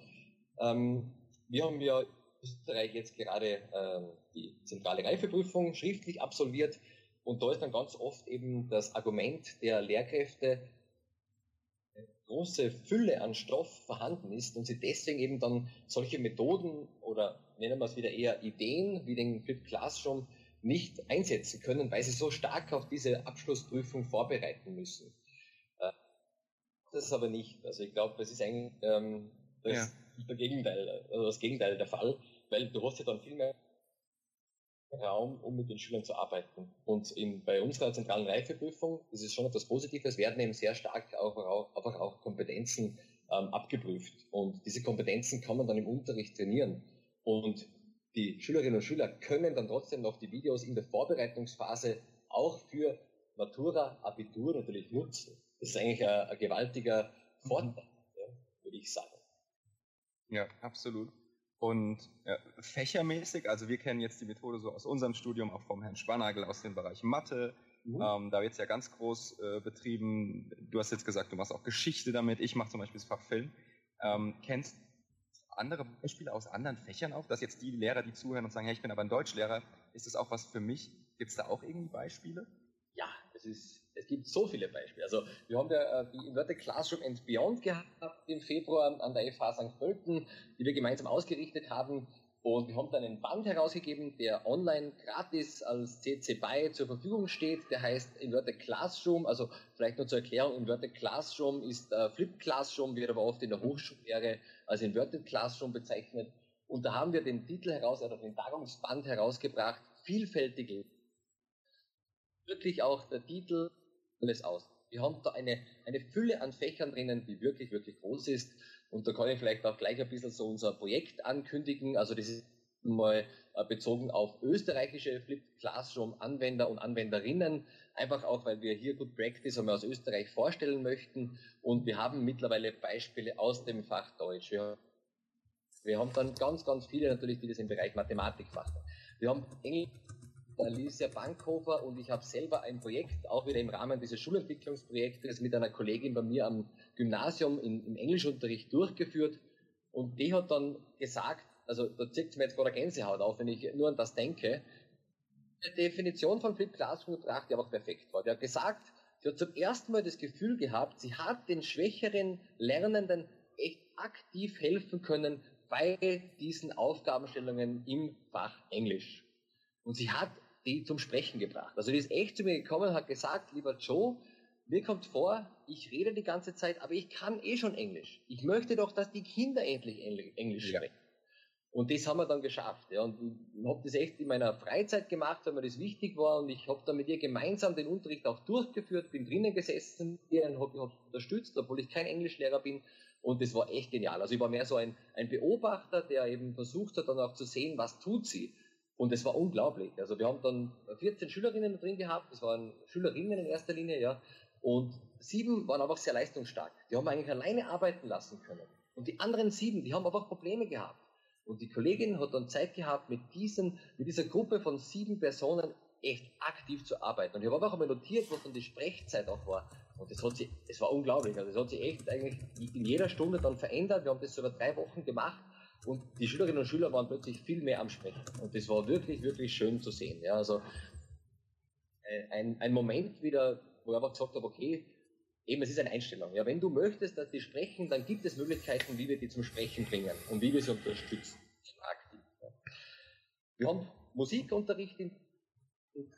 Ähm, wir haben ja in Österreich jetzt gerade ähm, die zentrale Reifeprüfung schriftlich absolviert. Und da ist dann ganz oft eben das Argument der Lehrkräfte, große Fülle an Stoff vorhanden ist und sie deswegen eben dann solche Methoden oder nennen wir es wieder eher Ideen wie den Flip Classroom nicht einsetzen können, weil sie so stark auf diese Abschlussprüfung vorbereiten müssen. Äh, das ist aber nicht. Also ich glaube, das ist eigentlich ähm, das, ja. Gegenteil, also das Gegenteil der Fall, weil du hast ja dann viel mehr Raum, um mit den Schülern zu arbeiten. Und in, bei unserer zentralen Reifeprüfung ist es schon etwas Positives, werden eben sehr stark auch, auch, auch, Kompetenzen ähm, abgeprüft. Und diese Kompetenzen kann man dann im Unterricht trainieren. Und die Schülerinnen und Schüler können dann trotzdem noch die Videos in der Vorbereitungsphase auch für Matura, Abitur natürlich nutzen. ist eigentlich ein, ein gewaltiger mhm. Vorteil, ja, würde ich sagen. Ja, absolut. Und ja, fächermäßig, also wir kennen jetzt die Methode so aus unserem Studium, auch vom Herrn Spannagel aus dem Bereich Mathe. Mhm. Ähm, da wird es ja ganz groß äh, betrieben. Du hast jetzt gesagt, du machst auch Geschichte damit. Ich mache zum Beispiel das Fach Film. Ähm, kennst andere Beispiele aus anderen Fächern auch, dass jetzt die Lehrer, die zuhören und sagen, hey, ich bin aber ein Deutschlehrer, ist das auch was für mich? Gibt es da auch irgendwie Beispiele? Ja, es ist es gibt so viele Beispiele. Also wir haben ja äh, die Inverted Classroom and Beyond gehabt im Februar an der FH St. Pölten, die wir gemeinsam ausgerichtet haben. Und wir haben dann einen Band herausgegeben, der online gratis als CC BY zur Verfügung steht. Der heißt Inverted Classroom. Also vielleicht nur zur Erklärung, Inverted Classroom ist äh, Flip Classroom, wird aber oft in der Hochschullehre als Inverted Classroom bezeichnet. Und da haben wir den Titel heraus, oder den Tagungsband herausgebracht, vielfältige. Wirklich auch der Titel alles aus. Wir haben da eine, eine Fülle an Fächern drinnen, die wirklich, wirklich groß ist. Und da kann ich vielleicht auch gleich ein bisschen so unser Projekt ankündigen. Also das ist mal äh, bezogen auf österreichische Flipped Classroom Anwender und Anwenderinnen. Einfach auch, weil wir hier Good Practice einmal aus Österreich vorstellen möchten. Und wir haben mittlerweile Beispiele aus dem Fach Deutsch. Wir, wir haben dann ganz, ganz viele natürlich, die das im Bereich Mathematik machen. Wir haben Englisch Alicia Bankhofer und ich habe selber ein Projekt, auch wieder im Rahmen dieses Schulentwicklungsprojektes mit einer Kollegin bei mir am Gymnasium in, im Englischunterricht durchgeführt und die hat dann gesagt, also da zieht mir jetzt gerade Gänsehaut auf, wenn ich nur an das denke, die Definition von Flip Classroom gebracht, die einfach perfekt war. Die hat gesagt, sie hat zum ersten Mal das Gefühl gehabt, sie hat den schwächeren Lernenden echt aktiv helfen können bei diesen Aufgabenstellungen im Fach Englisch. Und sie hat die zum Sprechen gebracht. Also die ist echt zu mir gekommen und hat gesagt, lieber Joe, mir kommt vor, ich rede die ganze Zeit, aber ich kann eh schon Englisch. Ich möchte doch, dass die Kinder endlich Englisch sprechen. Ja. Und das haben wir dann geschafft. Ja. Und ich habe das echt in meiner Freizeit gemacht, weil mir das wichtig war. Und ich habe dann mit ihr gemeinsam den Unterricht auch durchgeführt, bin drinnen gesessen, ihr habe hab unterstützt, obwohl ich kein Englischlehrer bin. Und das war echt genial. Also ich war mehr so ein, ein Beobachter, der eben versucht hat, dann auch zu sehen, was tut sie. Und es war unglaublich. Also wir haben dann 14 Schülerinnen drin gehabt, das waren Schülerinnen in erster Linie, ja. Und sieben waren einfach sehr leistungsstark. Die haben eigentlich alleine arbeiten lassen können. Und die anderen sieben, die haben einfach Probleme gehabt. Und die Kollegin hat dann Zeit gehabt, mit diesen, mit dieser Gruppe von sieben Personen echt aktiv zu arbeiten. Und ich habe einfach einmal notiert, was dann die Sprechzeit auch war. Und das hat sie, es war unglaublich. Also das hat sich echt eigentlich in jeder Stunde dann verändert. Wir haben das so über drei Wochen gemacht und die Schülerinnen und Schüler waren plötzlich viel mehr am Sprechen. Und das war wirklich, wirklich schön zu sehen. Ja, also äh, ein, ein Moment wieder, wo ich einfach gesagt habe, okay, eben es ist eine Einstellung. Ja, wenn du möchtest, dass die sprechen, dann gibt es Möglichkeiten, wie wir die zum Sprechen bringen und wie wir sie unterstützen. Aktiv. Ja. Wir haben Musikunterricht in,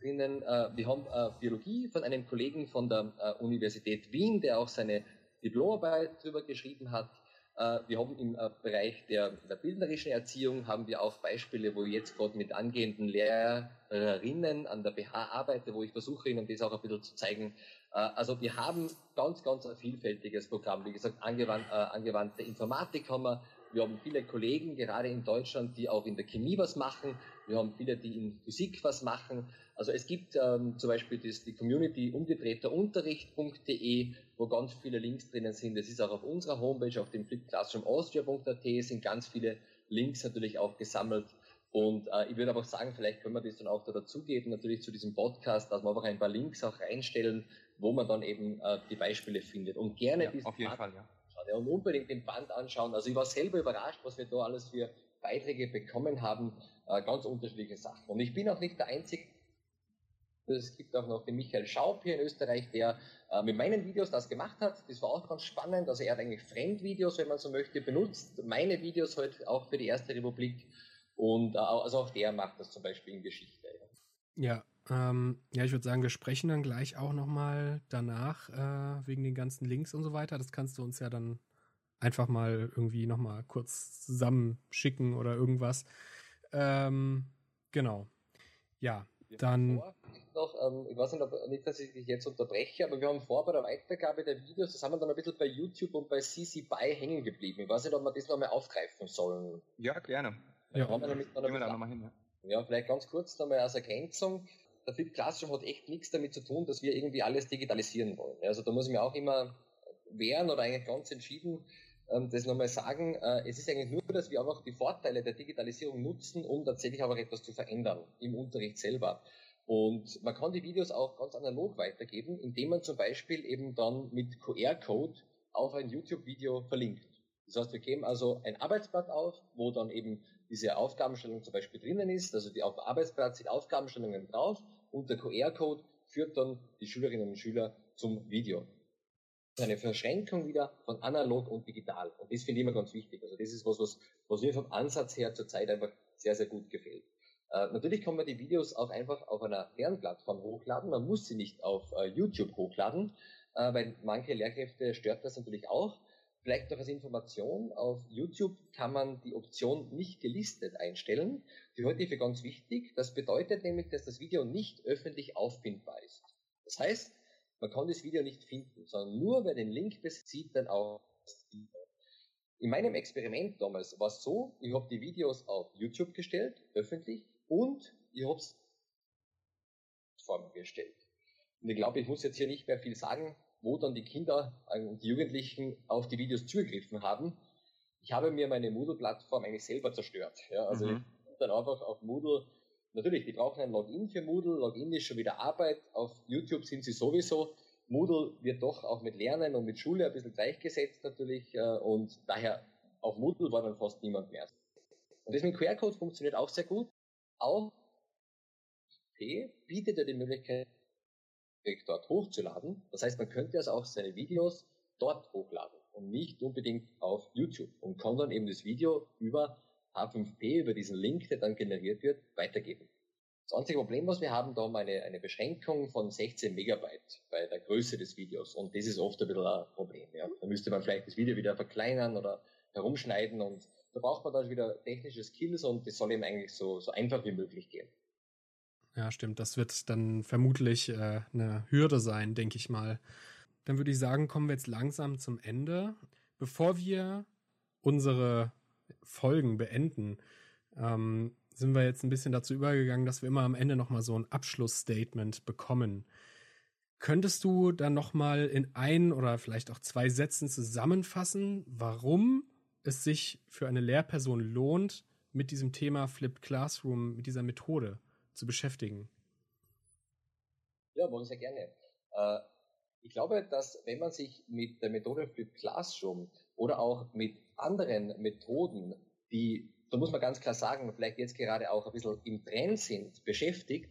drinnen, äh, wir haben äh, Biologie von einem Kollegen von der äh, Universität Wien, der auch seine Diplomarbeit darüber geschrieben hat. Äh, wir haben im äh, Bereich der, der bildnerischen Erziehung haben wir auch Beispiele, wo ich jetzt gerade mit angehenden Lehrerinnen an der BH arbeite, wo ich versuche, ihnen das auch ein bisschen zu zeigen. Äh, also wir haben ganz, ganz ein vielfältiges Programm. Wie gesagt, angewandt, angewandte Informatik haben wir. Wir haben viele Kollegen, gerade in Deutschland, die auch in der Chemie was machen. Wir haben viele, die in Physik was machen. Also es gibt ähm, zum Beispiel das, die Community umgedrehterunterricht.de, wo ganz viele Links drinnen sind. Das ist auch auf unserer Homepage, auf dem flipclassroomaustria.at sind ganz viele Links natürlich auch gesammelt. Und äh, ich würde aber sagen, vielleicht können wir das dann auch da dazugeben, natürlich zu diesem Podcast, dass wir einfach ein paar Links auch reinstellen, wo man dann eben äh, die Beispiele findet. Und gerne ja, auf jeden Fall, ja. Ja. Und unbedingt den Band anschauen. Also ich war selber überrascht, was wir da alles für Beiträge bekommen haben. Äh, ganz unterschiedliche Sachen. Und ich bin auch nicht der Einzige, es gibt auch noch den Michael Schaub hier in Österreich, der äh, mit meinen Videos das gemacht hat. Das war auch ganz spannend. Also er hat eigentlich Fremdvideos, wenn man so möchte, benutzt. Meine Videos heute auch für die Erste Republik. Und äh, also auch der macht das zum Beispiel in Geschichte. Ja, ja, ähm, ja ich würde sagen, wir sprechen dann gleich auch nochmal danach äh, wegen den ganzen Links und so weiter. Das kannst du uns ja dann einfach mal irgendwie nochmal kurz zusammenschicken oder irgendwas. Ähm, genau. Ja, dann. Noch, ähm, ich weiß nicht, ob, nicht, dass ich dich jetzt unterbreche, aber wir haben vor bei der Weitergabe der Videos, das haben wir dann ein bisschen bei YouTube und bei CC BY hängen geblieben. Ich weiß nicht, ob wir das nochmal aufgreifen sollen. Ja, gerne. Ja, ja. wir nämlich noch, noch mal hin, ja. ja, vielleicht ganz kurz nochmal als Ergänzung. Der Flip Classroom hat echt nichts damit zu tun, dass wir irgendwie alles digitalisieren wollen. Also da muss ich mir auch immer wehren oder eigentlich ganz entschieden ähm, das nochmal sagen. Äh, es ist eigentlich nur, dass wir einfach die Vorteile der Digitalisierung nutzen, um tatsächlich auch etwas zu verändern im Unterricht selber. Und man kann die Videos auch ganz analog weitergeben, indem man zum Beispiel eben dann mit QR-Code auf ein YouTube-Video verlinkt. Das heißt, wir geben also ein Arbeitsblatt auf, wo dann eben diese Aufgabenstellung zum Beispiel drinnen ist. Also die, auf dem Arbeitsblatt sind Aufgabenstellungen drauf und der QR-Code führt dann die Schülerinnen und Schüler zum Video. Eine Verschränkung wieder von analog und digital. Und das finde ich immer ganz wichtig. Also das ist was, was, was mir vom Ansatz her zurzeit einfach sehr, sehr gut gefällt. Äh, natürlich kann man die Videos auch einfach auf einer Lernplattform hochladen. Man muss sie nicht auf äh, YouTube hochladen, äh, weil manche Lehrkräfte stört das natürlich auch. Vielleicht noch als Information, auf YouTube kann man die Option nicht gelistet einstellen. Die ich für ganz wichtig. Das bedeutet nämlich, dass das Video nicht öffentlich auffindbar ist. Das heißt, man kann das Video nicht finden, sondern nur wer den Link bezieht, dann auch das Video. In meinem Experiment damals war es so, ich habe die Videos auf YouTube gestellt, öffentlich, und ich habe es vorgestellt. Und ich glaube, ich muss jetzt hier nicht mehr viel sagen, wo dann die Kinder und die Jugendlichen auf die Videos zugegriffen haben. Ich habe mir meine Moodle-Plattform eigentlich selber zerstört. Ja, also mhm. ich dann einfach auf Moodle, natürlich, die brauchen ein Login für Moodle, Login ist schon wieder Arbeit, auf YouTube sind sie sowieso. Moodle wird doch auch mit Lernen und mit Schule ein bisschen gleichgesetzt natürlich äh, und daher auf Moodle war dann fast niemand mehr. Und das mit QR-Code funktioniert auch sehr gut. Auch P bietet ja die Möglichkeit, dort hochzuladen. Das heißt, man könnte also auch seine Videos dort hochladen und nicht unbedingt auf YouTube und kann dann eben das Video über H5P, über diesen Link, der dann generiert wird, weitergeben. Das einzige Problem, was wir haben, da haben wir eine, eine Beschränkung von 16 Megabyte bei der Größe des Videos und das ist oft ein bisschen ein Problem. Ja. Da müsste man vielleicht das Video wieder verkleinern oder herumschneiden und da braucht man dann wieder technische Skills und das soll eben eigentlich so, so einfach wie möglich gehen. Ja, stimmt. Das wird dann vermutlich äh, eine Hürde sein, denke ich mal. Dann würde ich sagen, kommen wir jetzt langsam zum Ende. Bevor wir unsere Folgen beenden, ähm, sind wir jetzt ein bisschen dazu übergegangen, dass wir immer am Ende nochmal so ein Abschlussstatement bekommen. Könntest du dann nochmal in ein oder vielleicht auch zwei Sätzen zusammenfassen, warum es sich für eine Lehrperson lohnt, mit diesem Thema Flipped Classroom, mit dieser Methode zu beschäftigen? Ja, ich sehr gerne. Äh, ich glaube, dass wenn man sich mit der Methode Flipped Classroom oder auch mit anderen Methoden, die, da muss man ganz klar sagen, vielleicht jetzt gerade auch ein bisschen im Trend sind, beschäftigt,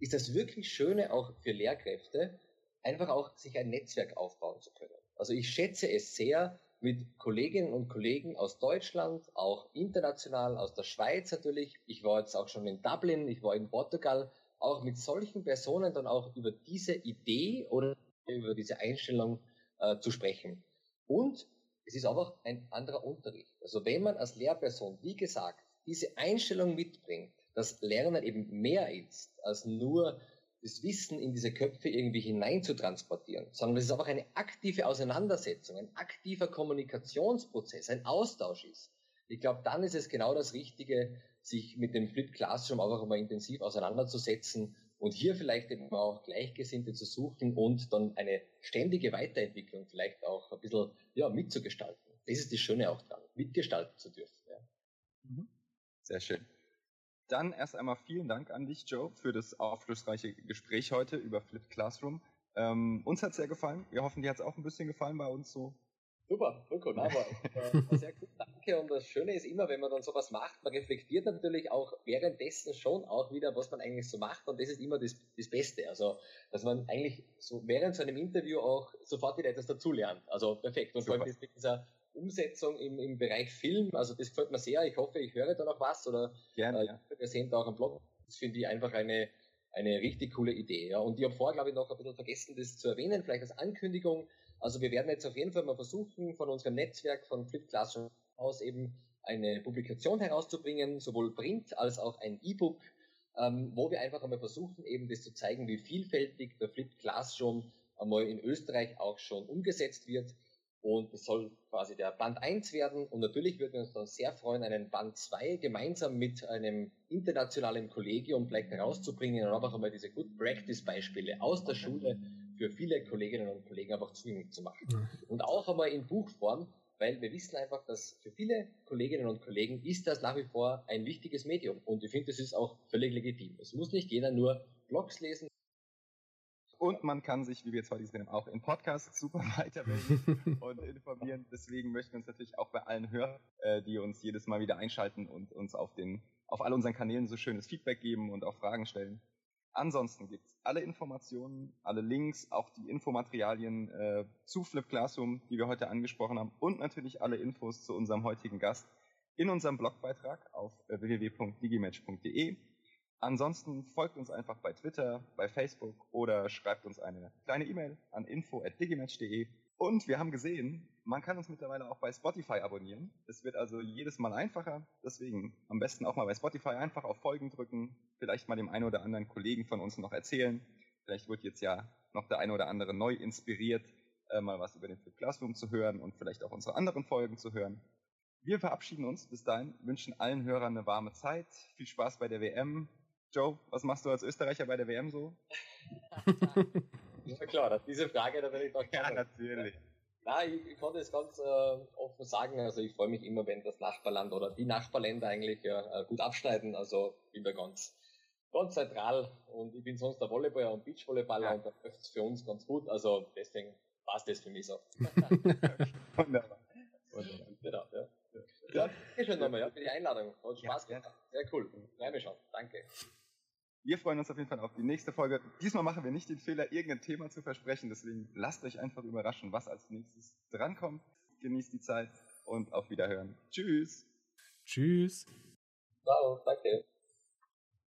ist das wirklich Schöne auch für Lehrkräfte, einfach auch sich ein Netzwerk aufbauen zu können. Also ich schätze es sehr, mit Kolleginnen und Kollegen aus Deutschland, auch international, aus der Schweiz natürlich. Ich war jetzt auch schon in Dublin, ich war in Portugal, auch mit solchen Personen dann auch über diese Idee oder über diese Einstellung äh, zu sprechen. Und es ist einfach ein anderer Unterricht. Also wenn man als Lehrperson, wie gesagt, diese Einstellung mitbringt, dass Lernen eben mehr ist als nur das Wissen in diese Köpfe irgendwie hinein zu transportieren, sondern dass es einfach eine aktive Auseinandersetzung, ein aktiver Kommunikationsprozess, ein Austausch ist. Ich glaube, dann ist es genau das Richtige, sich mit dem Flip Classroom einfach mal intensiv auseinanderzusetzen und hier vielleicht eben auch Gleichgesinnte zu suchen und dann eine ständige Weiterentwicklung vielleicht auch ein bisschen ja, mitzugestalten. Das ist das Schöne auch dran, mitgestalten zu dürfen. Ja. Mhm. Sehr schön. Dann erst einmal vielen Dank an dich, Joe, für das aufschlussreiche Gespräch heute über Flipped Classroom. Ähm, uns hat es sehr gefallen. Wir hoffen, dir hat es auch ein bisschen gefallen bei uns so. Super, voll cool. Aber äh, sehr gut, danke. Und das Schöne ist immer, wenn man dann sowas macht, man reflektiert natürlich auch währenddessen schon auch wieder, was man eigentlich so macht. Und das ist immer das, das Beste. Also, dass man eigentlich so während so einem Interview auch sofort wieder etwas dazulernt. Also perfekt. Und vor allem mit dieser Umsetzung im, im Bereich Film. Also das gefällt mir sehr. Ich hoffe, ich höre da noch was oder Gerne, äh, ja. wir sehen da auch am Blog. Das finde ich einfach eine, eine richtig coole Idee. Ja. Und ich habe vorher, glaube ich, noch ein bisschen vergessen, das zu erwähnen, vielleicht als Ankündigung. Also wir werden jetzt auf jeden Fall mal versuchen, von unserem Netzwerk von Flip Classroom aus eben eine Publikation herauszubringen, sowohl Print als auch ein E-Book, ähm, wo wir einfach einmal versuchen, eben das zu zeigen, wie vielfältig der Flip Classroom einmal in Österreich auch schon umgesetzt wird Und es soll quasi der Band 1 werden. Und natürlich würden wir uns dann sehr freuen, einen Band 2 gemeinsam mit einem internationalen Kollegium vielleicht herauszubringen und einfach einmal diese Good Practice Beispiele aus der Schule für viele Kolleginnen und Kollegen einfach zugänglich zu machen. Und auch einmal in Buchform, weil wir wissen einfach, dass für viele Kolleginnen und Kollegen ist das nach wie vor ein wichtiges Medium. Und ich finde, das ist auch völlig legitim. Es muss nicht jeder nur Blogs lesen, und man kann sich, wie wir jetzt heute sehen, auch in Podcasts super weiterbilden und informieren. Deswegen möchten wir uns natürlich auch bei allen hören, äh, die uns jedes Mal wieder einschalten und uns auf, den, auf all unseren Kanälen so schönes Feedback geben und auch Fragen stellen. Ansonsten gibt es alle Informationen, alle Links, auch die Infomaterialien äh, zu Flip Classroom, die wir heute angesprochen haben und natürlich alle Infos zu unserem heutigen Gast in unserem Blogbeitrag auf äh, www.digimatch.de. Ansonsten folgt uns einfach bei Twitter, bei Facebook oder schreibt uns eine kleine E-Mail an info@digimatch.de. Und wir haben gesehen, man kann uns mittlerweile auch bei Spotify abonnieren. Es wird also jedes Mal einfacher. Deswegen am besten auch mal bei Spotify einfach auf Folgen drücken. Vielleicht mal dem einen oder anderen Kollegen von uns noch erzählen. Vielleicht wird jetzt ja noch der eine oder andere neu inspiriert, äh, mal was über den Flip Classroom zu hören und vielleicht auch unsere anderen Folgen zu hören. Wir verabschieden uns bis dahin, wünschen allen Hörern eine warme Zeit, viel Spaß bei der WM, Joe, was machst du als Österreicher bei der WM so? ja klar, diese Frage, da bin ich doch Ja, natürlich. Nein, ich, ich konnte es ganz äh, offen sagen. Also ich freue mich immer, wenn das Nachbarland oder die Nachbarländer eigentlich äh, gut abschneiden. Also bin da ganz, ganz neutral und ich bin sonst der Volleyballer und Beachvolleyballer ja. und da läuft es für uns ganz gut. Also deswegen passt das für mich so. Wunderbar. Wunderbar. Genau, ja. Ja, danke schön nochmal ja, für die Einladung. Hat Spaß ja, gemacht. Sehr cool. Bleibe schon. Danke. Wir freuen uns auf jeden Fall auf die nächste Folge. Diesmal machen wir nicht den Fehler, irgendein Thema zu versprechen. Deswegen lasst euch einfach überraschen, was als nächstes drankommt. Genießt die Zeit und auf Wiederhören. Tschüss. Tschüss. Ciao, danke.